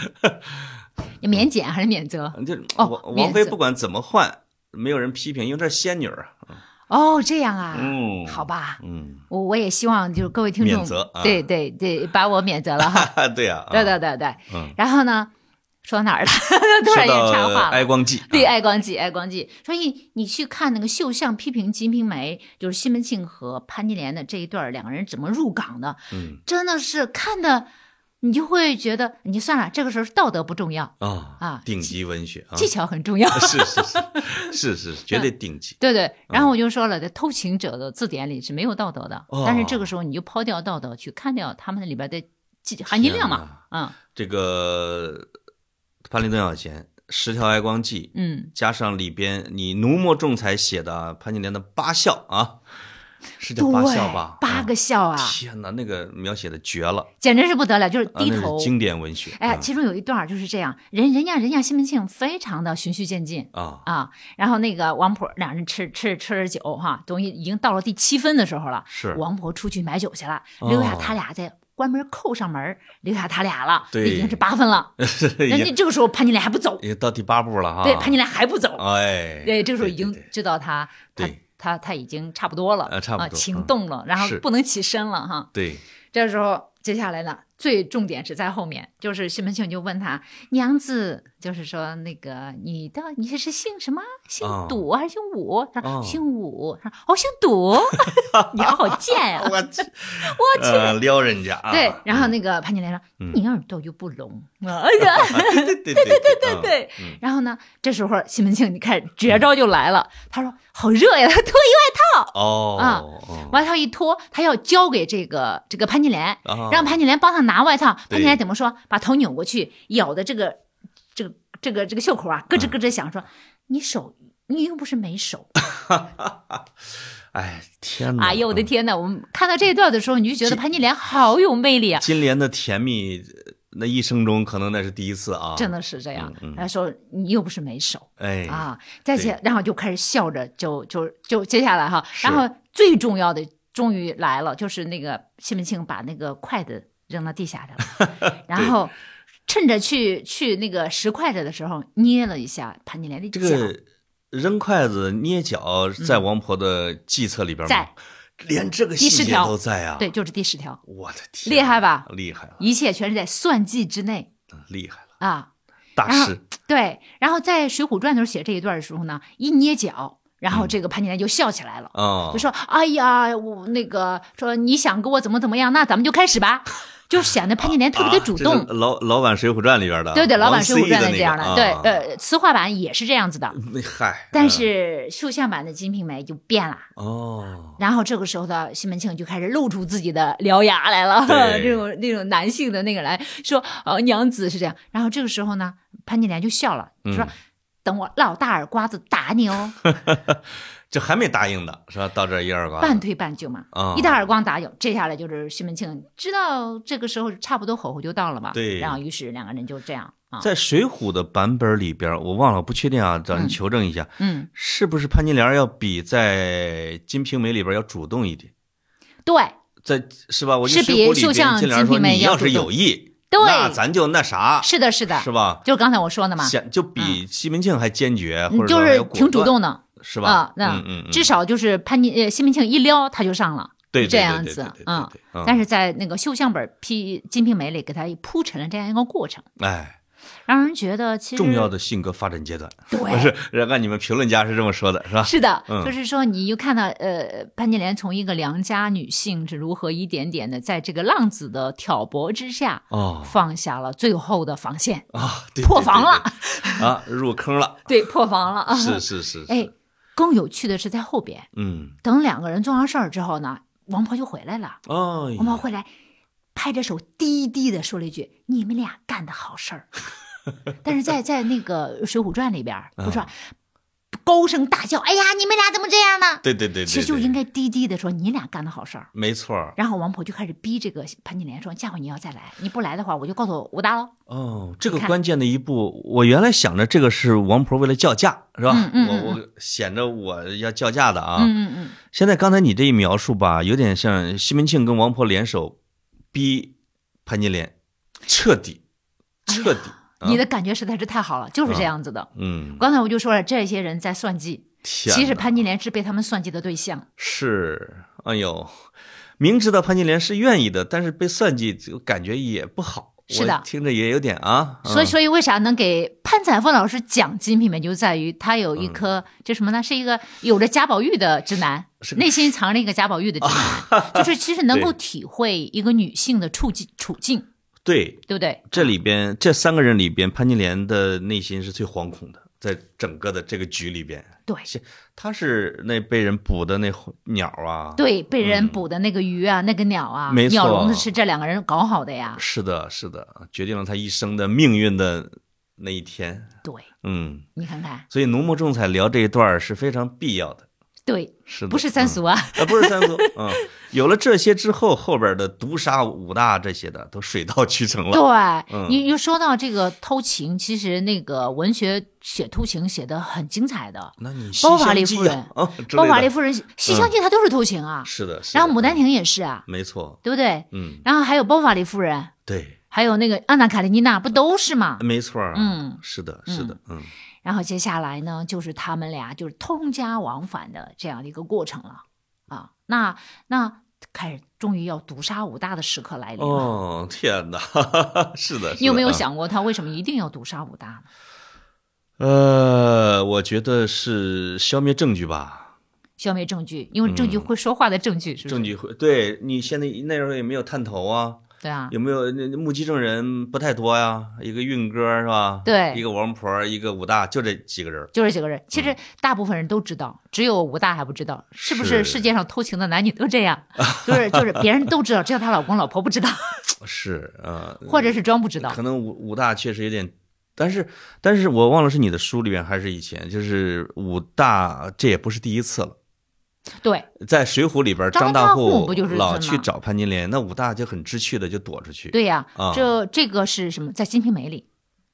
免检还是免责？就哦王王菲不管怎么换，没有人批评，因为这是仙女儿啊。哦，这样啊，嗯好吧。嗯，我我也希望就是各位听众免责啊对对对，把我免责了哈。对呀，啊对对对对。嗯，然后呢，说到哪儿了？突然间插话了。哀光记，对，啊爱光记，爱光记。所以你去看那个绣像批评《金瓶梅》，就是西门庆和潘金莲的这一段，两个人怎么入港的，嗯真的是看的，你就会觉得，你算了，这个时候道德不重要，啊啊顶级文学啊，技巧很重要。是是是是是绝对顶级。对对，然后我就说了，在偷情者的字典里是没有道德的，哦但是这个时候你就抛掉道德，去看掉他们里边的技含金量嘛，嗯这个潘林邓小闲《十条哀光记》，嗯，加上里边你浓墨重彩写的潘金莲的八笑啊，是叫八笑吧？八个笑啊，天哪，那个描写的绝了简直是不得了，就是低头。是经典文学。哎，嗯其中有一段就是这样，人人家人家西门庆非常的循序渐进啊，啊，然后那个王婆两人吃吃吃着酒哈，等于已经到了第七分的时候了，是王婆出去买酒去了，哦留下他俩在关门扣上门，留下他俩了，对已经是八分了。已人家这个时候潘金莲还不走，也到第八步了哈。对，潘金莲还不走，哎，对，这个时候已经知道他他对他他已经差不多了，啊差不多啊，情嗯动了，然后不能起身了哈。对，这时候接下来呢，最重点是在后面，就是西门庆就问他娘子，就是说那个你的你是姓什么？姓哦赌还是姓武？他哦说姓武。他说哦，姓赌，你好贱 呀、我去，我去。呃撩人家啊！对，然后那个潘金莲说：“嗯你耳朵又不聋。”哎呀，啊对对对对对对然后呢，这时候西门庆你看绝招就来了，他说：“好热呀！”他 脱一哦啊哦外套一脱，他要交给这个这个潘金莲，啊让潘金莲帮他拿外套。潘金莲怎么说？把头扭过去，咬的这个这个这个这个袖口啊，咯吱咯吱响，说：“你手，你又不是没手。哎天”哪！哎呦，我的嗯！天呐，我们看到这一段的时候，你就觉得潘金莲好有魅力啊，金莲的甜蜜，呃那一生中可能那是第一次啊！真的是这样。他说：“你又不是没手。”哎啊，再对。接，然后就开始笑着，就就就接下来哈，然后最重要的终于来了，就是那个西门庆把那个筷子扔到地下去了，然后趁着去去那个拾筷子的时候，捏了一下潘金莲的脚，这个扔筷子捏脚在王婆的计策里边吗？在连这个细节都在啊！对，，就是第十条，我的天，厉害吧？厉害了，一切全是在算计之内厉害了，啊。大然后师对，然后在《水浒传》的时候写这一段的时候呢，一捏脚，然后这个潘金莲就笑起来了。啊就，说：“哎呀，我那个说你想跟我怎么怎么样，那咱们就开始吧。”就显得潘金莲特别的主动。老老版《水浒传》里边的，对对，老版《水浒传》思是这样的，那个对，啊呃，词话版也是这样子的，但嗯是绣像版的《金瓶梅》就变了。哦，然后这个时候的西门庆就开始露出自己的獠牙来了，这种那种男性的那个来说，呃，娘子是这样。然后这个时候呢，潘金莲就笑了，就说：“嗯等我老大耳刮子打你哦。这还没答应的是吧？到这一耳光，半推半就嘛，啊，一打耳光打有，接下来就是西门庆知道这个时候差不多火候就到了嘛，对然后于是两个人就这样啊，在《水浒》的版本里边，我忘了，不确定啊，找人嗯求证一下，嗯，是不是潘金莲要比在《金瓶梅》里边要主动一点？对在是吧？我水浒》里比绣像边金莲说：“金瓶梅你要是要主动有意，对那咱就那啥，是的，是的，是吧？就是刚才我说的嘛，显就比西门庆还坚决，或者说还是挺主动的是吧？啊？，那至少就是潘金呃西门庆一撩他就上了，对这样子嗯。但是在那个绣像本《批金瓶梅》里给他铺陈了这样一个过程，哎，让人觉得其实重要的性格发展阶段，对。不 是？按你们评论家是这么说的，是吧？是的，嗯。就是说，你又看到，呃，潘金莲从一个良家女性是如何一点点的在这个浪子的挑拨之下，哦。放下了最后的防线，啊，对破防了，啊，入坑了，对，破防了。啊！是是是，是。哎，，更有趣的是在后边，嗯，等两个人做完事儿之后呢，王婆就回来了，哦，王婆回来，拍着手低低的说了一句：“你们俩干的好事儿。” 但是在在那个《水浒传》里边儿，不是说高声大叫：“哎呀，你们俩怎么这样呢？”对对对对，对其实就应该低低的说：“你俩干的好事儿。没错”然后王婆就开始逼这个潘金莲说：“下回你要再来，你不来的话，我就告诉武大喽。哦，这个关键的一步，我原来想着这个是王婆为了叫价，是吧？嗯嗯嗯我我显着我要叫价的啊。嗯嗯嗯，现在刚才你这一描述吧，有点像西门庆跟王婆联手逼潘金莲彻底彻底。啊你的感觉实在是太好了，就是这样子的。嗯，刚才我就说了，这些人在算计，其实潘金莲是被他们算计的对象。是，哎呦，明知道潘金莲是愿意的，但是被算计，就感觉也不好。是的听着也有点啊。所以，嗯所以为啥能给潘采凤老师讲《金瓶梅》，就在于他有一颗这什么呢？是一个有着贾宝玉的直男，内心藏着一个贾宝玉的直男，就是其实能够体会一个女性的处境处境，对，对不对？这里边这三个人里边，潘金莲的内心是最惶恐的，在整个的这个局里边，对是，他是那被人捕的那鸟啊。，对，被人捕的那个鱼啊，那个鸟啊，没错鸟笼子是这两个人搞好的呀。是的，是的，决定了他一生的命运的那一天。对，嗯，你看看，所以浓墨重彩聊这一段是非常必要的。对，是的，不是三俗啊。啊，不是三俗，嗯，有了这些之后，后边的毒杀武大这些的都水到渠成了。对，嗯你又说到这个偷情，其实那个文学写偷情写的很精彩的。那你包法利夫人啊，包法利夫人、西厢记，她都是偷情啊。是的，是的。然后牡丹亭也是啊，没错，对不对？嗯，然后还有包法利夫人，对，还有那个安娜卡列尼娜，不都是吗？没错啊，嗯是的，是的，嗯，然后接下来呢，就是他们俩就是通家往返的这样的一个过程了啊。那那开始终于要毒杀武大的时刻来临了。哦，天哪，是的，你有没有想过他为什么一定要毒杀武大呢？呃，我觉得是消灭证据吧，消灭证据，因为证据会说话的证据，是不是？嗯证据会对你现在那时候也没有探头啊，对啊，有没有那那目击证人不太多呀？一个运哥是吧？对一个王婆，一个武大，就这几个人。就这几个人。其实大部分人都知道，只有武大还不知道，是不是是世界上偷情的男女都这样？就是就是别人都知道，只有她老公老婆不知道，是啊，或者是装不知道。可能武武大确实有点，但是但是我忘了是你的书里面还是以前，就是武大这也不是第一次了。对，在《水浒》里边，张大户不就是老去找潘金莲，那武大就很知趣的就躲出去。对呀、啊这这个是什么？在《金瓶梅》里，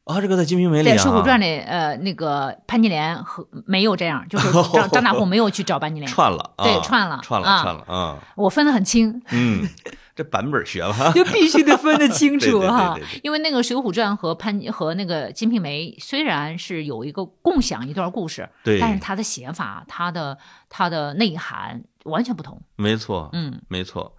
啊，这个在《金瓶梅》里在啊，《水浒传》里，呃，那个潘金莲和没有这样，就是张 张大户没有去找潘金莲。串了，啊对串了串了，啊串了啊，我分得很清，嗯，这版本学了，就必须得分得清楚 哈。因为那个《水浒传》和潘和那个《金瓶梅》虽然是有一个共享一段故事，对，但是它的写法、它的它的内涵完全不同。没错，嗯，没错。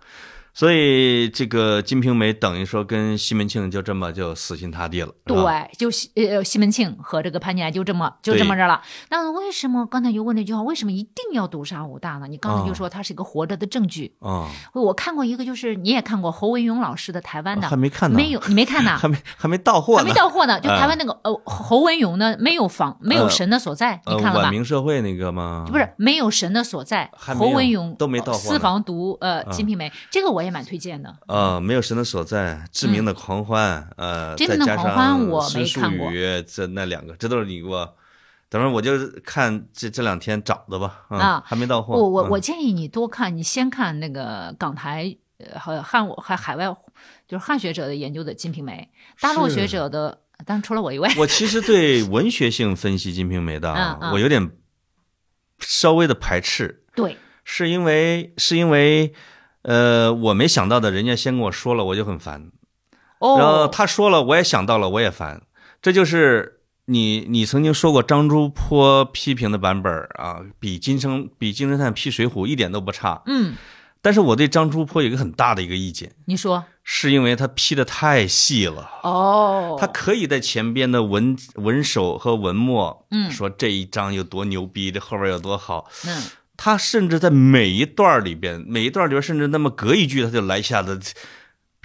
所以这个《金瓶梅》等于说跟西门庆就这么就死心塌地了，对，就西呃西门庆和这个潘金莲就这么就这么着了。那为什么刚才就问那句话，为什么一定要毒杀武大呢？你刚才就啊说他是一个活着的证据。啊，我看过一个，就是你也看过侯文勇老师的台湾的，还没看呢，没有，你没看呢？还没还没到货呢，还没到货呢，就嗯台湾那个呃侯文勇呢，没有房，没有神的所在，呃你看了吧晚？明社会那个吗？不是没有神的所在，侯文勇都没到货私房读呃《嗯金瓶梅》，这个我也蛮推荐的。呃，没有神的所在，致命的狂欢，呃，致命的再加狂欢我没看过这那两个，这都是你给我。等会儿我就看这这两天找的吧，啊还没到货。嗯我我我建议你多看，你先看那个港台呃和汉还海外就是汉学者的研究的《金瓶梅》，大陆学者的，当然除了我以外，我其实对文学性分析《金瓶梅》的 我有点稍微的排斥，对，是因为是因为呃，我没想到的，人家先跟我说了，我就很烦。然后哦，他说了，我也想到了，我也烦。这就是你你曾经说过张珠坡批评的版本啊，比金生比金圣叹批水浒一点都不差。嗯，但是我对张珠坡有一个很大的一个意见，你说是因为他批的太细了。哦，他可以在前边的文文首和文末，嗯说这一章有多牛逼，这后边有多好。嗯他甚至在每一段里边，每一段里边，甚至那么隔一句，他就来一下子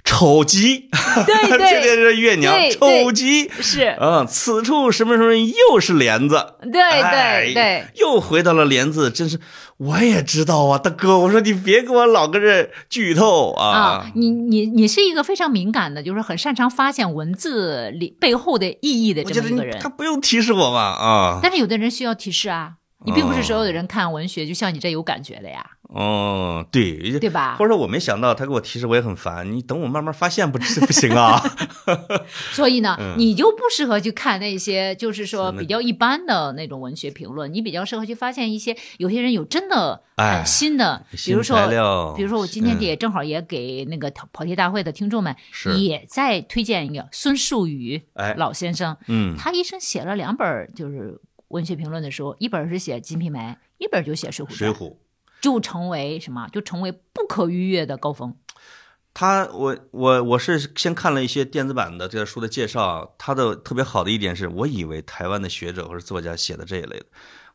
丑极，对 这对这月娘对对丑极。是，嗯，此处什么什么又是帘子，对哎对。对，又回到了帘子，真是我也知道啊，大哥，我说你别给我老跟这剧透啊，啊，你你你是一个非常敏感的，就是很擅长发现文字里背后的意义的这么一个人。他。不用提示我嘛啊，但是有的人需要提示啊，你并不是所有的人看文学就像你这有感觉的呀，哦，对，对吧或？者说我没想到，他给我提示我也很烦，你等我慢慢发现不 不行啊？所以呢，嗯你就不适合去看那些就是说比较一般的那种文学评论，你比较适合去发现一些有些人有真的新的，比如说比如说我今天嗯也正好也给那个跑题大会的听众们也在推荐一个孙树宇哎老先生，嗯，他一生写了两本儿就是文学评论的书，一本是写《金瓶梅》，一本就写《水浒传》，水浒。就成为什么？就成为不可逾越的高峰。他我我我是先看了一些电子版的这个书的介绍，他的特别好的一点是，我以为台湾的学者或者作家写的这一类的，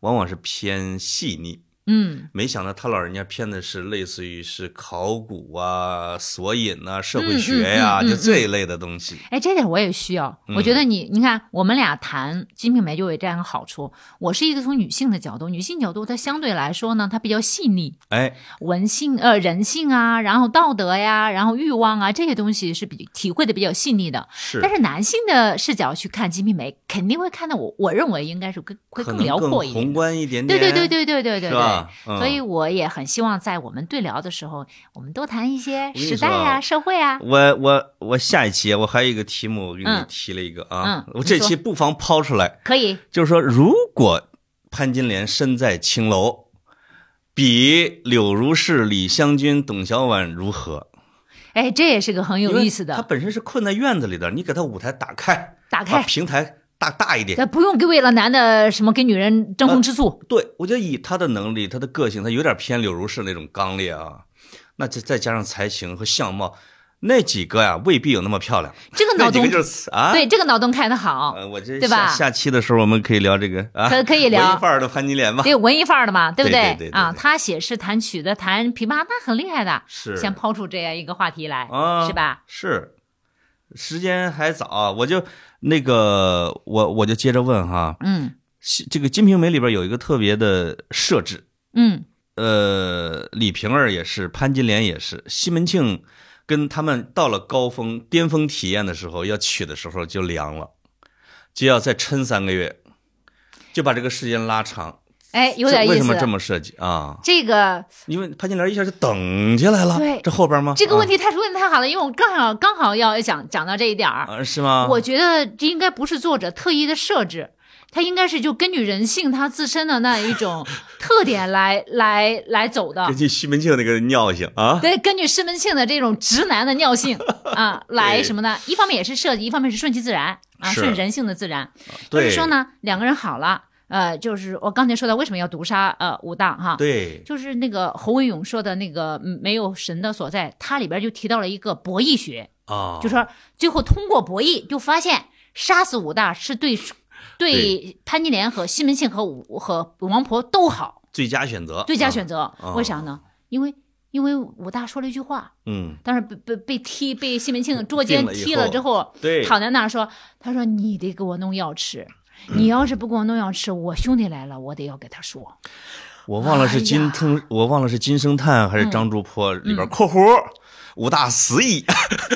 往往是偏细腻，嗯，没想到他老人家偏的是类似于是考古啊、索引啊、社会嗯学呀、嗯嗯嗯就这一类的东西。哎，这点我也需要。嗯我觉得你，你看，我们俩谈《金瓶梅》就有这样的好处。我是一个从女性的角度，女性角度它相对来说呢，它比较细腻，哎，文性呃人性啊，然后道德呀，然后欲望啊这些东西是比体会的比较细腻的。是，但是男性的视角去看《金瓶梅》，肯定会看到我我认为应该是更会更辽阔一点宏。观一点点，对对对对对对对。对？嗯所以我也很希望在我们对聊的时候，我们多谈一些时代呀、啊社会啊。我我我下一期我还有一个题目，我给你嗯提了一个啊，嗯我这期不妨抛出来，可以，就是说，如果潘金莲身在青楼，比柳如是、李香君、董小宛如何？哎，这也是个很有意思的。因为她本身是困在院子里的，你给她舞台打开，打开，平台大大一点。咱不用给为了男的什么给女人争风吃醋。对，我觉得以他的能力、他的个性，他有点偏柳如是那种刚烈啊。那再再加上才情和相貌，那几个呀未必有那么漂亮。这个脑洞个就是啊，对这个脑洞开的好，呃，我这对吧下下期的时候我们可以聊这个啊，可可以聊文艺范儿的潘金莲吧？对文艺范儿的嘛，对不对对对对啊，对他写诗弹曲的，弹琵琶，那很厉害的。是先抛出这样一个话题来，啊，是吧？是，时间还早，我就那个我我就接着问哈，嗯。这个《金瓶梅》里边有一个特别的设置，嗯。呃，李瓶儿也是，潘金莲也是，西门庆跟他们到了高峰巅峰体验的时候，要娶的时候就凉了，就要再撑三个月，就把这个时间拉长。哎，有点意思这为什么。这么设计啊？这个因为潘金莲一下就等起来了，对这后边吗？这个问题题他说的太好了，因为我刚好刚好要讲讲到这一点儿。啊是吗？我觉得这应该不是作者特意的设置，他应该是就根据人性他自身的那一种 特点来来来走的根。据西门庆那个尿性啊，对，根据西门庆的这种直男的尿性 啊，来什么呢？一方面也是设计，一方面是顺其自然啊，顺人性的自然。就对，是说呢，两个人好了，呃，就是我刚才说到为什么要毒杀呃武大哈，对，就是那个侯文勇说的那个嗯没有神的所在，它里边就提到了一个博弈学，啊，就说最后通过博弈就发现杀死武大是对对潘金莲和西门庆和武和王婆都好，最佳选择，最佳啊选择。为啥呢？因为因为武大说了一句话，嗯，当时被被被踢被西门庆 捉奸踢了之后，对，躺在那儿说，他说你得给我弄药吃。你要是不给我弄药吃，我兄弟来了，我得要给他说。我忘了是金通，我忘了是金圣叹还是张竹坡里边括弧武大死矣，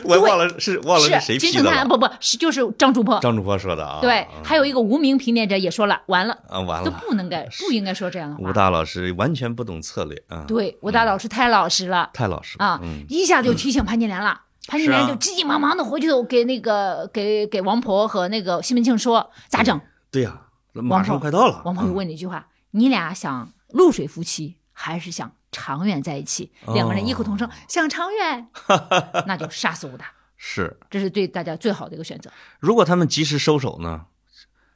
我忘了是忘了是谁金圣叹。不不是就是张竹坡。张竹坡说的啊，对，嗯还有一个无名评点者也说了，完了啊，完了都了，不能该不应该说这样的话。武大老师完全不懂策略啊，对，武大老师太老实了太老实了啊嗯，，一下就提醒潘金莲了。潘金莲就急急忙忙的回去给那个给给王婆和那个西门庆说咋整？对呀，马上快到了，王婆就嗯问你一句话：“你俩想露水夫妻，还是想长远在一起？”两个人异口同声：“想长远。”那就杀死武大，是，这是对大家最好的一个选择。如果他们及时收手呢？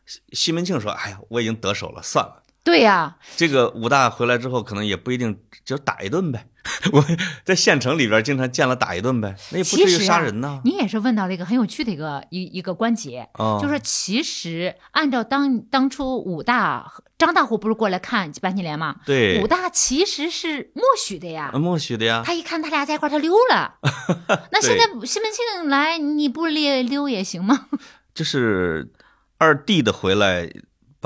西西门庆说：“哎呀，我已经得手了，算了。”对呀、这个武大回来之后，可能也不一定就打一顿呗。我在县城里边经常见了打一顿呗，那也不至于杀人呢。你也是问到了一个很有趣的一个一一个关节，啊，就是其实按照当当初武大张大户不是过来看潘金莲吗？对武大其实是默许的呀。默许的呀。他一看他俩在一块儿，他溜了。那现在西门庆来，你不溜溜也行吗？就是二弟的回来，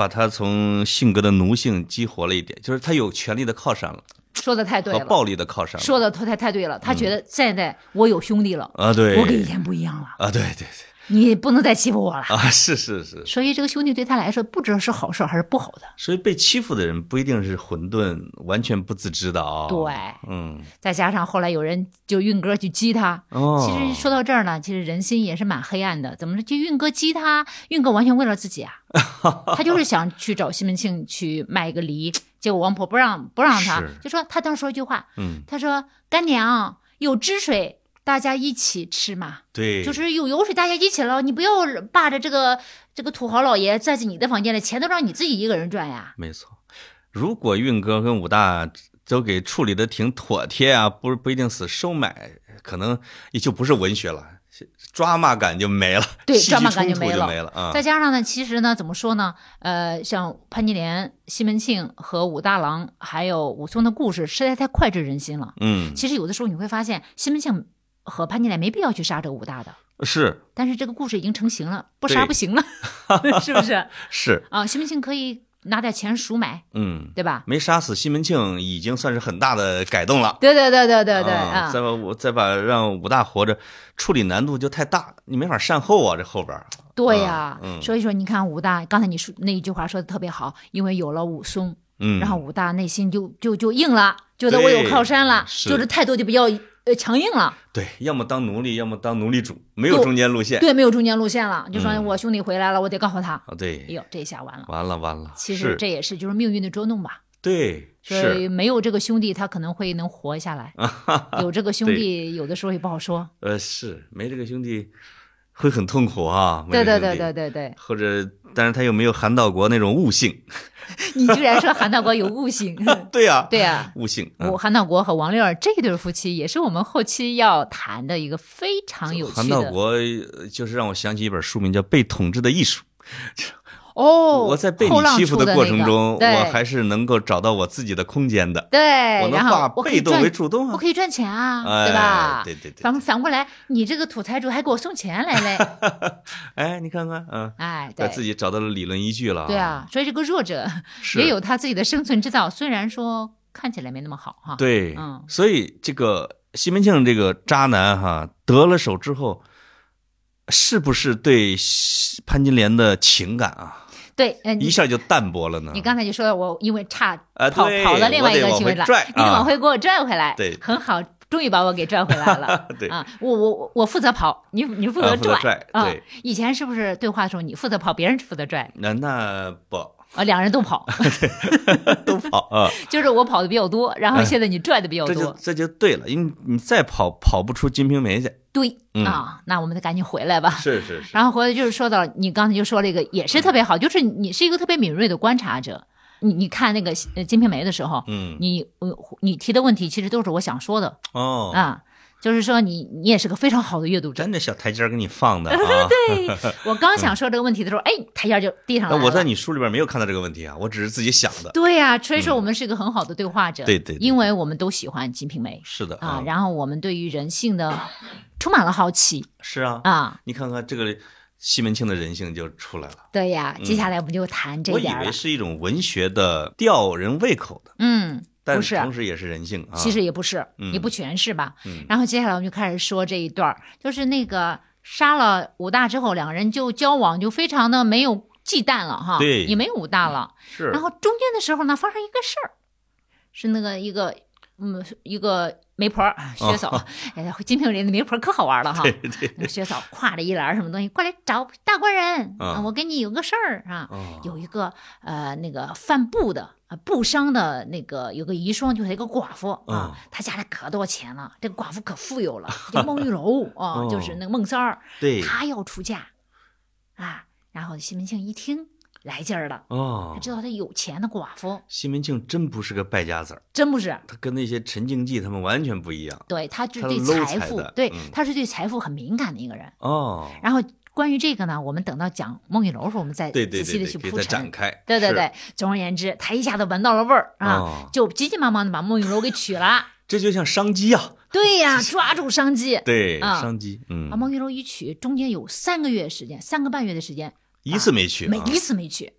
把他从性格的奴性激活了一点，就是他有权力的靠山了。说的太对了，和暴力的靠山了。说的太太太对了。他觉得现在我有兄弟了，啊，对，我跟以前不一样了，啊，对对对你不能再欺负我了。啊，是是是。所以这个兄弟对他来说，不知道是好事还是不好的。所以被欺负的人不一定是混沌，完全不自知的啊、对，嗯，再加上后来有人就运哥去激他，哦，其实说到这儿呢，其实人心也是蛮黑暗的。怎么着？就运哥激他，运哥完全为了自己啊，他就是想去找西门庆去卖一个梨，结果王婆不让不让他，就说他当时说一句话，嗯，他说干娘有汁水。大家一起吃嘛，对，就是有油水，大家一起捞。你不要霸着这个这个土豪老爷在你的房间里，钱都让你自己一个人赚呀。没错。如果运哥跟武大都给处理的挺妥帖啊，不不一定死收买，可能也就不是文学了，抓马感就没了，对 抓马感就没了没了啊。再加上呢，其实呢，怎么说呢？呃，像潘金莲、西门庆和武大郎，还有武松的故事，实在太脍炙人心了。嗯，其实有的时候你会发现，西门庆和潘金莲没必要去杀这个武大的，是但是这个故事已经成型了，不杀不行了，是不是？是，啊，西门庆可以拿点钱赎买，嗯，对吧？没杀死西门庆已经算是很大的改动了。对对对对对对啊，啊再把我再把让武大活着，处理难度就太大，你没法善后啊，这后边对呀、所以说你看武大，刚才你说那一句话说的特别好，因为有了武松，嗯，然后武大内心就就就硬了，觉得我有靠山了，就是态度就比较呃强硬了，对，要么当奴隶，要么当奴隶主，没有中间路线。对，没有中间路线了，就说嗯我兄弟回来了，我得告诉他。啊，哎，呦，这下完了。完了完了，其实这也是就是命运的捉弄吧。对所以是，没有这个兄弟，他可能会能活下来；有这个兄弟，有的时候也不好说。呃是没这个兄弟，会很痛苦啊。对对对对对对，或者，但是他又没有韩道国那种悟性。你居然说韩道国有悟性，对呀、对呀、悟性。嗯我韩道国和王六儿这对夫妻也是我们后期要谈的一个非常有趣的韩道国呃就是让我想起一本书名叫《被统治的艺术》。哦。我在被你欺负的那个程中，我还是能够找到我自己的空间的。对，我能化被动为，主动啊，我可以赚钱啊，哎对吧？对对对。反反过来，你这个土财主还给我送钱来嘞，哎，你看看，嗯，哎，在对，自己找到了理论依据了。对啊，，所以这个弱者也有他自己的生存之道，虽然说看起来没那么好哈。对，嗯所以这个西门庆这个渣男哈得了手之后，是不是对西潘金莲的情感啊对，嗯，一下就淡薄了呢？你刚才就说我因为差啊跑对跑了另外一个区位了，你得啊往回给我拽回来，对很好，终于把我给拽回来了。对啊，我我我我负责跑，你你负责啊负责拽拽啊对。以前是不是对话的时候你负责跑，别人负责拽那那不啊？两人都跑，都跑啊？就是我跑的比较多，然后哎现在你拽的比较多，这就这就对了，因为你再跑跑不出《金瓶梅》去。对嗯啊，那我们得赶紧回来吧。是是 是，然后回来就是说到你刚才就说了一个也是特别好，就是你是一个特别敏锐的观察者。你你看那个呃《金瓶梅》的时候，嗯你呃你提的问题其实都是我想说的哦，啊，就是说你你也是个非常好的阅读者。真的小台阶儿给你放的啊。对我刚想说这个问题的时候，哎，台阶儿就递上来了。那我在你书里边没有看到这个问题啊，我只是自己想的。对呀、所以说我们是一个很好的对话者。对对对因为我们都喜欢《金瓶梅是的》啊，然后我们对于人性的充满了好奇是啊，啊。你看看这个西门庆的人性就出来了。对呀，接下来我们就谈这嗯我以。为是一种文学的吊人胃口的，嗯，但不是同时也是人性啊。其实也不是，嗯也不全是吧。嗯然后接下来我们就开始说这一段儿，就是那个杀了武大之后，两个人就交往就非常的没有忌惮了哈，对也没有武大了。是，然后中间的时候呢，发生一个事儿，是那个一个嗯一个媒婆薛嫂，哎呀，金瓶里的媒婆可好玩了哈。哦对对那个薛嫂挎着一篮什么东西过来找大官人啊我跟你有个事儿啊。哦有一个呃那个贩布的呃布商的那个有个遗孀，就是一个寡妇啊嗯，她家里可多钱了，这个寡妇可富有了，这孟玉楼啊哦，就是那个孟三儿，对她要出嫁啊，然后西门庆一听来劲儿了，哦他，知道他有钱的寡妇西门庆真不是个败家子儿，真不是，他跟那些陈静济他们完全不一样。对他是对财富财，对嗯他是对财富很敏感的一个人。哦，然后关于这个呢，我们等到讲孟玉楼的时候，我们再对对仔细的去铺陈。展开。对对对，总而言之，他一下子闻到了味儿啊，哦就急急忙忙的把孟玉楼给娶了。这就像商机啊，对呀，抓住商机。对，啊商机，嗯把，孟玉楼一娶，中间有三个月时间，三个半月的时间，一次没去一次没去。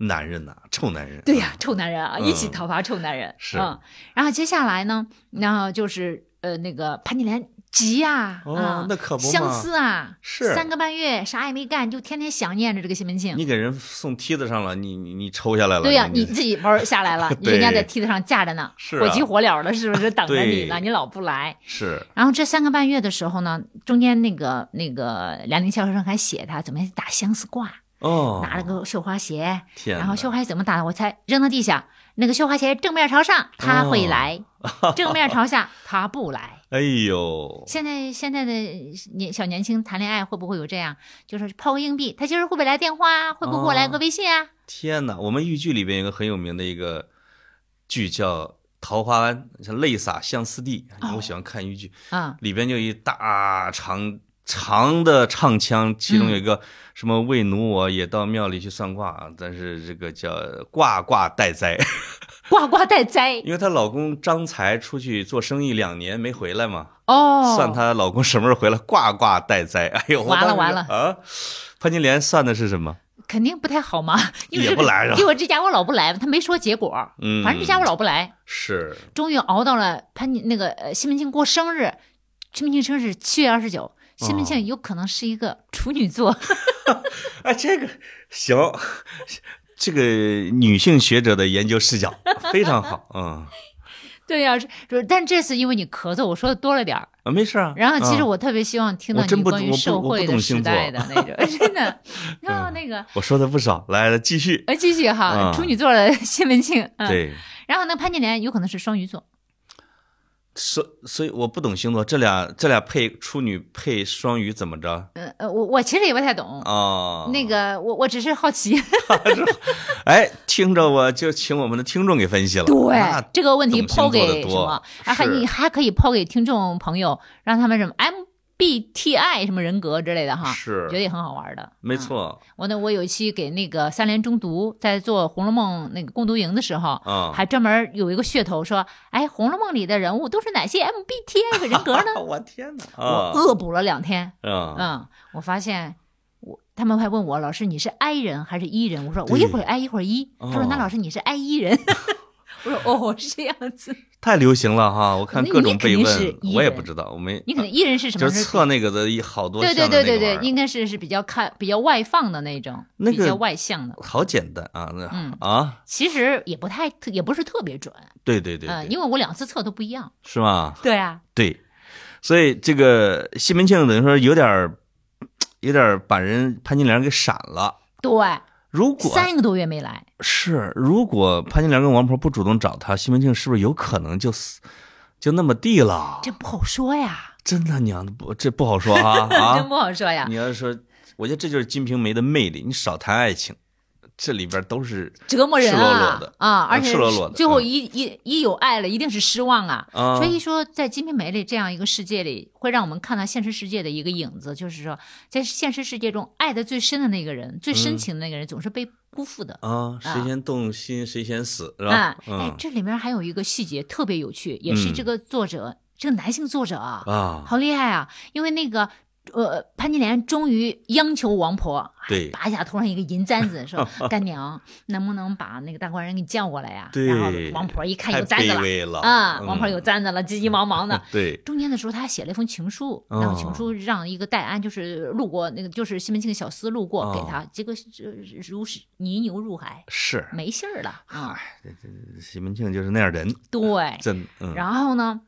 男人呐，臭男人。对呀，臭男人啊，嗯一起讨伐臭男人。是嗯，然后接下来呢，然后就是呃那个潘金莲急呀，哦啊，那可不相思啊，是三个半月啥也没干，就天天想念着这个西门庆。你给人送梯子上了，你你你抽下来了。对呀、你你自己玩儿下来了，人家在梯子上架着呢，是啊火急火燎的，是不是 等着你呢？你老不来。是然后这三个半月的时候呢，中间那个那个梁林先生还写他怎么打相思卦，哦，拿了个绣花鞋，天，然后绣花鞋怎么打的？我才扔到地下，那个绣花鞋正面朝上，他会来；正面朝下，他不来。哎呦，现在现在的年小年轻谈恋爱会不会有这样？就是抛个硬币，他今儿会不会来电话啊？会不会给我来个微信啊？天哪！我们豫剧里边有个很有名的一个剧叫《桃花庵》，像泪洒相思地。我喜欢看豫剧，啊、里边就一大长长的唱腔，其中有一个什么“为奴我也到庙里去算卦”，啊，但是这个叫“卦卦待灾”，呱呱待灾。因为她老公张才出去做生意两年没回来嘛，哦，算她老公什么时候回来，挂挂带灾。哎呦，完了完了。啊！潘金莲算的是什么？肯定不太好嘛，因为这个也不来是吧因为这家伙老不来，他没说结果，嗯，反正这家伙老不来，是。终于熬到了潘那个呃西门庆过生日，西门庆生日七月二十九，西门哦庆有可能是一个处女座，哎，这个行，这个女性学者的研究视角 非常好，嗯，对呀、是是但这次因为你咳嗽，我说的多了点儿。啊，没事啊。然后其实嗯我特别希望听到你关于社会的时代的那种，真的。然后那个我说的不少，来继续。呃，继续哈，嗯处女座的西门庆，嗯，对，然后呢，潘金莲有可能是双鱼座，所所以我不懂星座，这俩这俩配处女配双鱼怎么着呃呃，我我其实也不太懂。啊？那个，我我只是好奇，哎，听着我就请我们的听众给分析了。对这个问题抛给什么？啊，还是你还可以抛给听众朋友，让他们什么 MBTI 什么人格之类的哈，是觉得也很好玩的。嗯没错我呢，我有一期给那个三联中读在做《红楼梦》那个共读营的时候，嗯，还专门有一个噱头说，哎，《红楼梦》里的人物都是哪些 MBTI 的人格呢？我天哪！我啊恶补了两天，啊，嗯，我发现我他们还问我老师你是 I 人还是 E 人？我说我一会儿 I 一会儿 E。他说哦那老师你是 I E 人。我说哦是这样子，太流行了哈！我看各种被问，E 人我也不知道，我没你可能艺人是什么？就是测那个的一好多对对对对对，应该是是比较看比较外放的那种，那个比较外向的。好简单啊，那嗯啊，其实也不太特，也不是特别准，对对对嗯，对，因为我两次测都不一样。是吗？对啊，对，所以这个西门庆等于说有点儿有点儿把人潘金莲给闪了。对，如果三个多月没来，是如果潘金莲跟王婆不主动找他，西门庆是不是有可能就死就那么地了？这不好说呀，真他娘的不，这不好说啊 真啊！不好说呀。你要说，我觉得这就是《金瓶梅》的魅力，你少谈爱情，这里边都是折磨人啊的啊！而且赤裸裸的嗯最后一一一有爱了，一定是失望啊。啊，所以说，在《金瓶梅》里这样一个世界里，会让我们看到现实世界的一个影子，就是说，在现实世界中，爱的最深的那个人，最深情的那个人，总是被辜负的。啊，谁先动心谁先死，是吧啊？，哎嗯，这里面还有一个细节特别有趣，也是嗯这个作者，这个男性作者啊，啊，好厉害啊！因为那个呃，潘金莲终于央求王婆，对拔下头上一个银簪子，说：“干娘，能不能把那个大官人给叫过来呀？”对然后王婆一看有簪子了了啊，嗯王婆有簪子了，急急忙忙的。对，中间的时候，他还写了一封情书，哦然后情书让一个戴安，就是路过那个，就是西门庆小厮路过哦给他，结果这如是泥牛入海，是，没信儿了啊。西门庆就是那样人，对，真嗯，然后呢，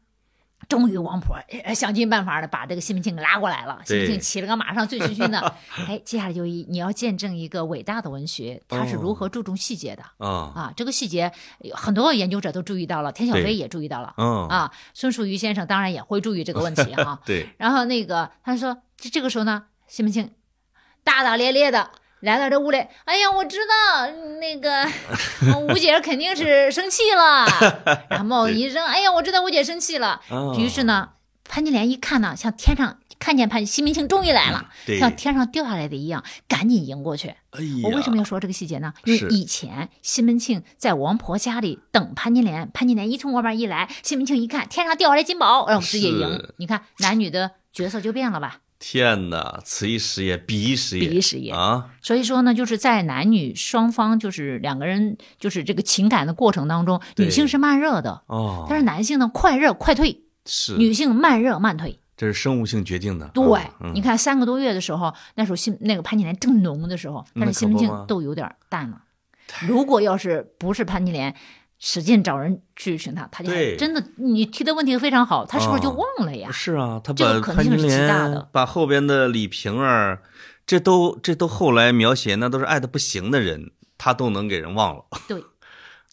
终于王婆呃想尽办法的把这个西门庆给拉过来了。西门庆骑了个马上，醉醺醺的。哎，接下来就一你要见证一个伟大的文学，它是如何注重细节的、啊，啊。这个细节，有很多研究者都注意到了，田小飞也注意到了嗯，啊。孙树瑜先生当然也会注意这个问题哈、对，然后那个他说，这这个时候呢，西门庆大大咧咧的。来到这屋里，哎呀，我知道那个 吴姐肯定是生气了。然后帽子一扔，哎呀，我知道吴姐生气了。啊于是呢，潘金莲一看呢，像天上看见潘西门庆终于来了，对，像天上掉下来的一样，赶紧迎过去。哎，我为什么要说这个细节呢？因为以前西门庆在王婆家里等潘金莲，潘金莲一从外面一来，西门庆一看天上掉下来金宝，然后直接迎。你看男女的角色就变了吧？天哪，此一时也，彼一时也，彼一时也。啊，所以说呢，就是在男女双方就是两个人就是这个情感的过程当中，女性是慢热的，哦，但是男性呢快热快退，是，女性慢热慢退。这是生物性决定的，对，嗯你看三个多月的时候，那时候西那个潘金莲正浓的时候，但是西门那可不吗？庆都有点淡了。如果要是不是潘金莲使劲找人去寻他，他就真的你提的问题非常好，他是不是就哦忘了呀？是啊，他这个把潘金可能性是极大莲的把后边的李瓶儿，这都这都后来描写，那都是爱的不行的人，他都能给人忘了。对，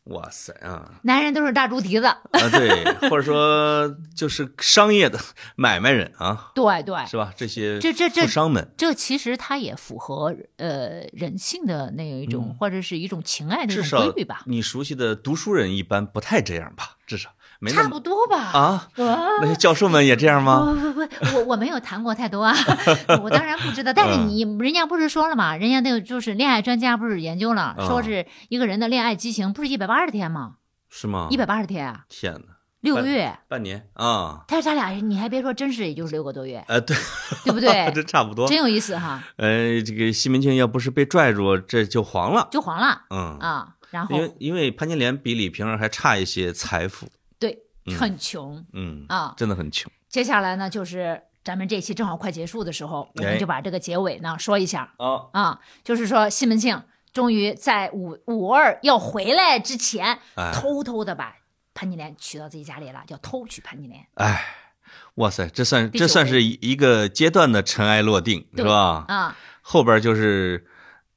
哇塞啊。男人都是大猪蹄子，啊，对，或者说就是商业的买卖人啊，对对，是吧？这些这这这富商们，这其实它也符合呃人性的那一种，或者是一种情爱的一种规律吧，你熟悉的读书人一般不太这样吧？至少没差不多吧。啊。啊那些教授们也这样吗？不不不，我我没有谈过太多啊，我当然不知道。但是嗯你人家不是说了吗，人家那个就是恋爱专家不是研究了，嗯说是一个人的恋爱激情不是一百八十天吗？是吗？一百八十天啊，天哪，六个月。半年啊？但是他俩你还别说，真是也就是六个多月，呃，对，对不对？这差不多。真有意思哈，呃，这个西门庆要不是被拽住，这就黄了。就黄了嗯，啊。然后因为因为潘金莲比李瓶儿还差一些财富，很穷嗯，啊。真的很穷。接下来呢，就是咱们这期正好快结束的时候，我哎们就把这个结尾呢说一下啊，啊，就是说西门庆终于在五五二要回来之前，哎偷偷的把潘金莲娶到自己家里了，叫偷娶潘金莲。哎，哇塞，这算这算是一一个阶段的尘埃落定，是对吧？啊，后边就是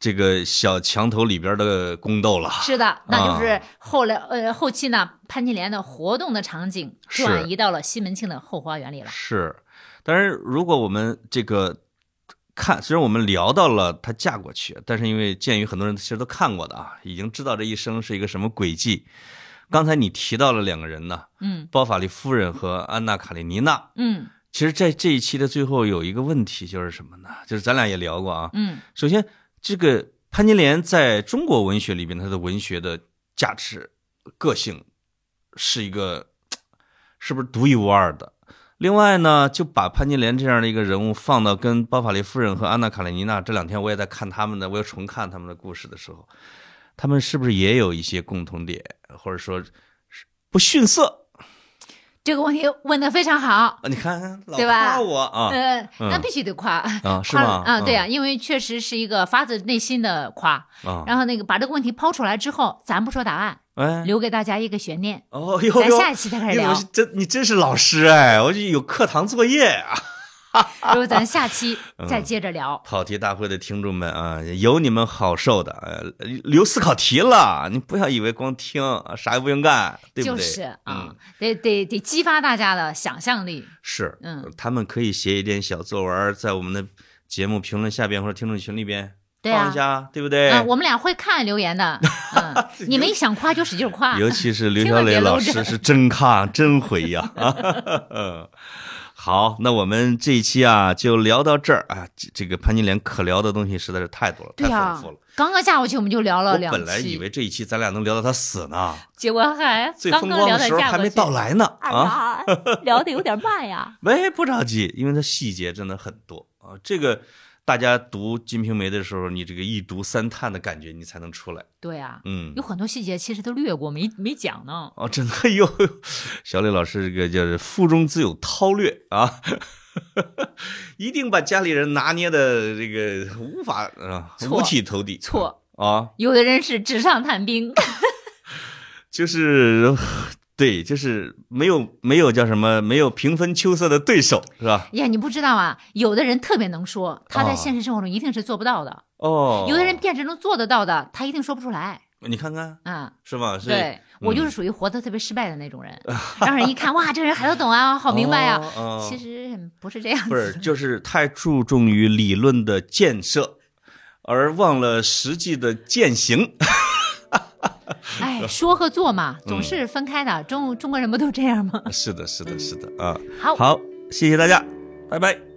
这个小墙头里边的宫斗了。是的，那就是啊后来呃后期呢，潘金莲的活动的场景转移到了西门庆的后花园里了。是，但是如果我们这个看，虽然我们聊到了她嫁过去，但是因为鉴于很多人其实都看过的啊，已经知道这一生是一个什么轨迹。刚才你提到了两个人呢，嗯包法利夫人和安娜卡列尼娜。嗯其实，在这一期的最后有一个问题，就是什么呢？就是咱俩也聊过啊。嗯首先，这个潘金莲在中国文学里边，她的文学的价值、个性是一个是不是独一无二的？另外呢，就把潘金莲这样的一个人物放到跟包法利夫人和安娜卡列尼娜这两天，我也在看他们的，我又重看他们的故事的时候，他们是不是也有一些共同点，或者说不逊色？这个问题问的非常好。啊，你看对吧夸我啊那必须得夸。啊，是夸吗？啊，对啊、因为确实是一个发自内心的夸。啊，然后那个把这个问题抛出来之后，咱不说答案，哎，留给大家一个悬念，哦咱下一期再开始聊真你真是老师哎，我就有课堂作业啊。然后咱下期嗯再接着聊。跑题大会的听众们啊，有你们好受的，呃，留思考题了，你不要以为光听啊啥也不用干，对不对？就是啊嗯，，得得得激发大家的想象力。是，嗯，他们可以写一点小作文，在我们的节目评论下边或者听众群里边对啊放一，下，对不对？嗯，我们俩会看留言的。嗯，你们一想夸就使劲夸。尤其是刘千小磊老师是真看真回呀。嗯，好，那我们这一期啊就聊到这儿啊。这这个潘金莲可聊的东西实在是太多了，太丰富了。刚刚下过去我们就聊了我本来以，为这一期咱俩能聊到他死呢，结果还最风刚刚聊光的时候。还没到来呢哎啊。呀，聊的有点慢呀。喂，不着急，因为它细节真的很多啊。这个大家读《金瓶梅》的时候，你这个一读三叹的感觉，你才能出来。对啊，嗯有，很多细节其实都略过，没没讲呢。哦，真的有 小磊老师这个叫是腹中自有韬略啊，一定把家里人拿捏的这个无法啊错五体投地。错，啊，有的人是纸上谈兵。就是对，就是没有没有叫什么没有平分秋色的对手是吧？呀，你不知道啊，有的人特别能说，他在哦现实生活中一定是做不到的；哦，有的人辩证中做得到的，他一定说不出来。你看看啊，是吧？是对我嗯就是属于活得特别失败的那种人，让人一看哇，这人还都懂啊，好明白啊。哦哦其实不是这样不是，就是太注重于理论的建设，而忘了实际的践行。哎，说和做嘛，嗯总是分开的。中中国人不都这样吗？是的，是的，是的啊。好，好，谢谢大家，拜拜。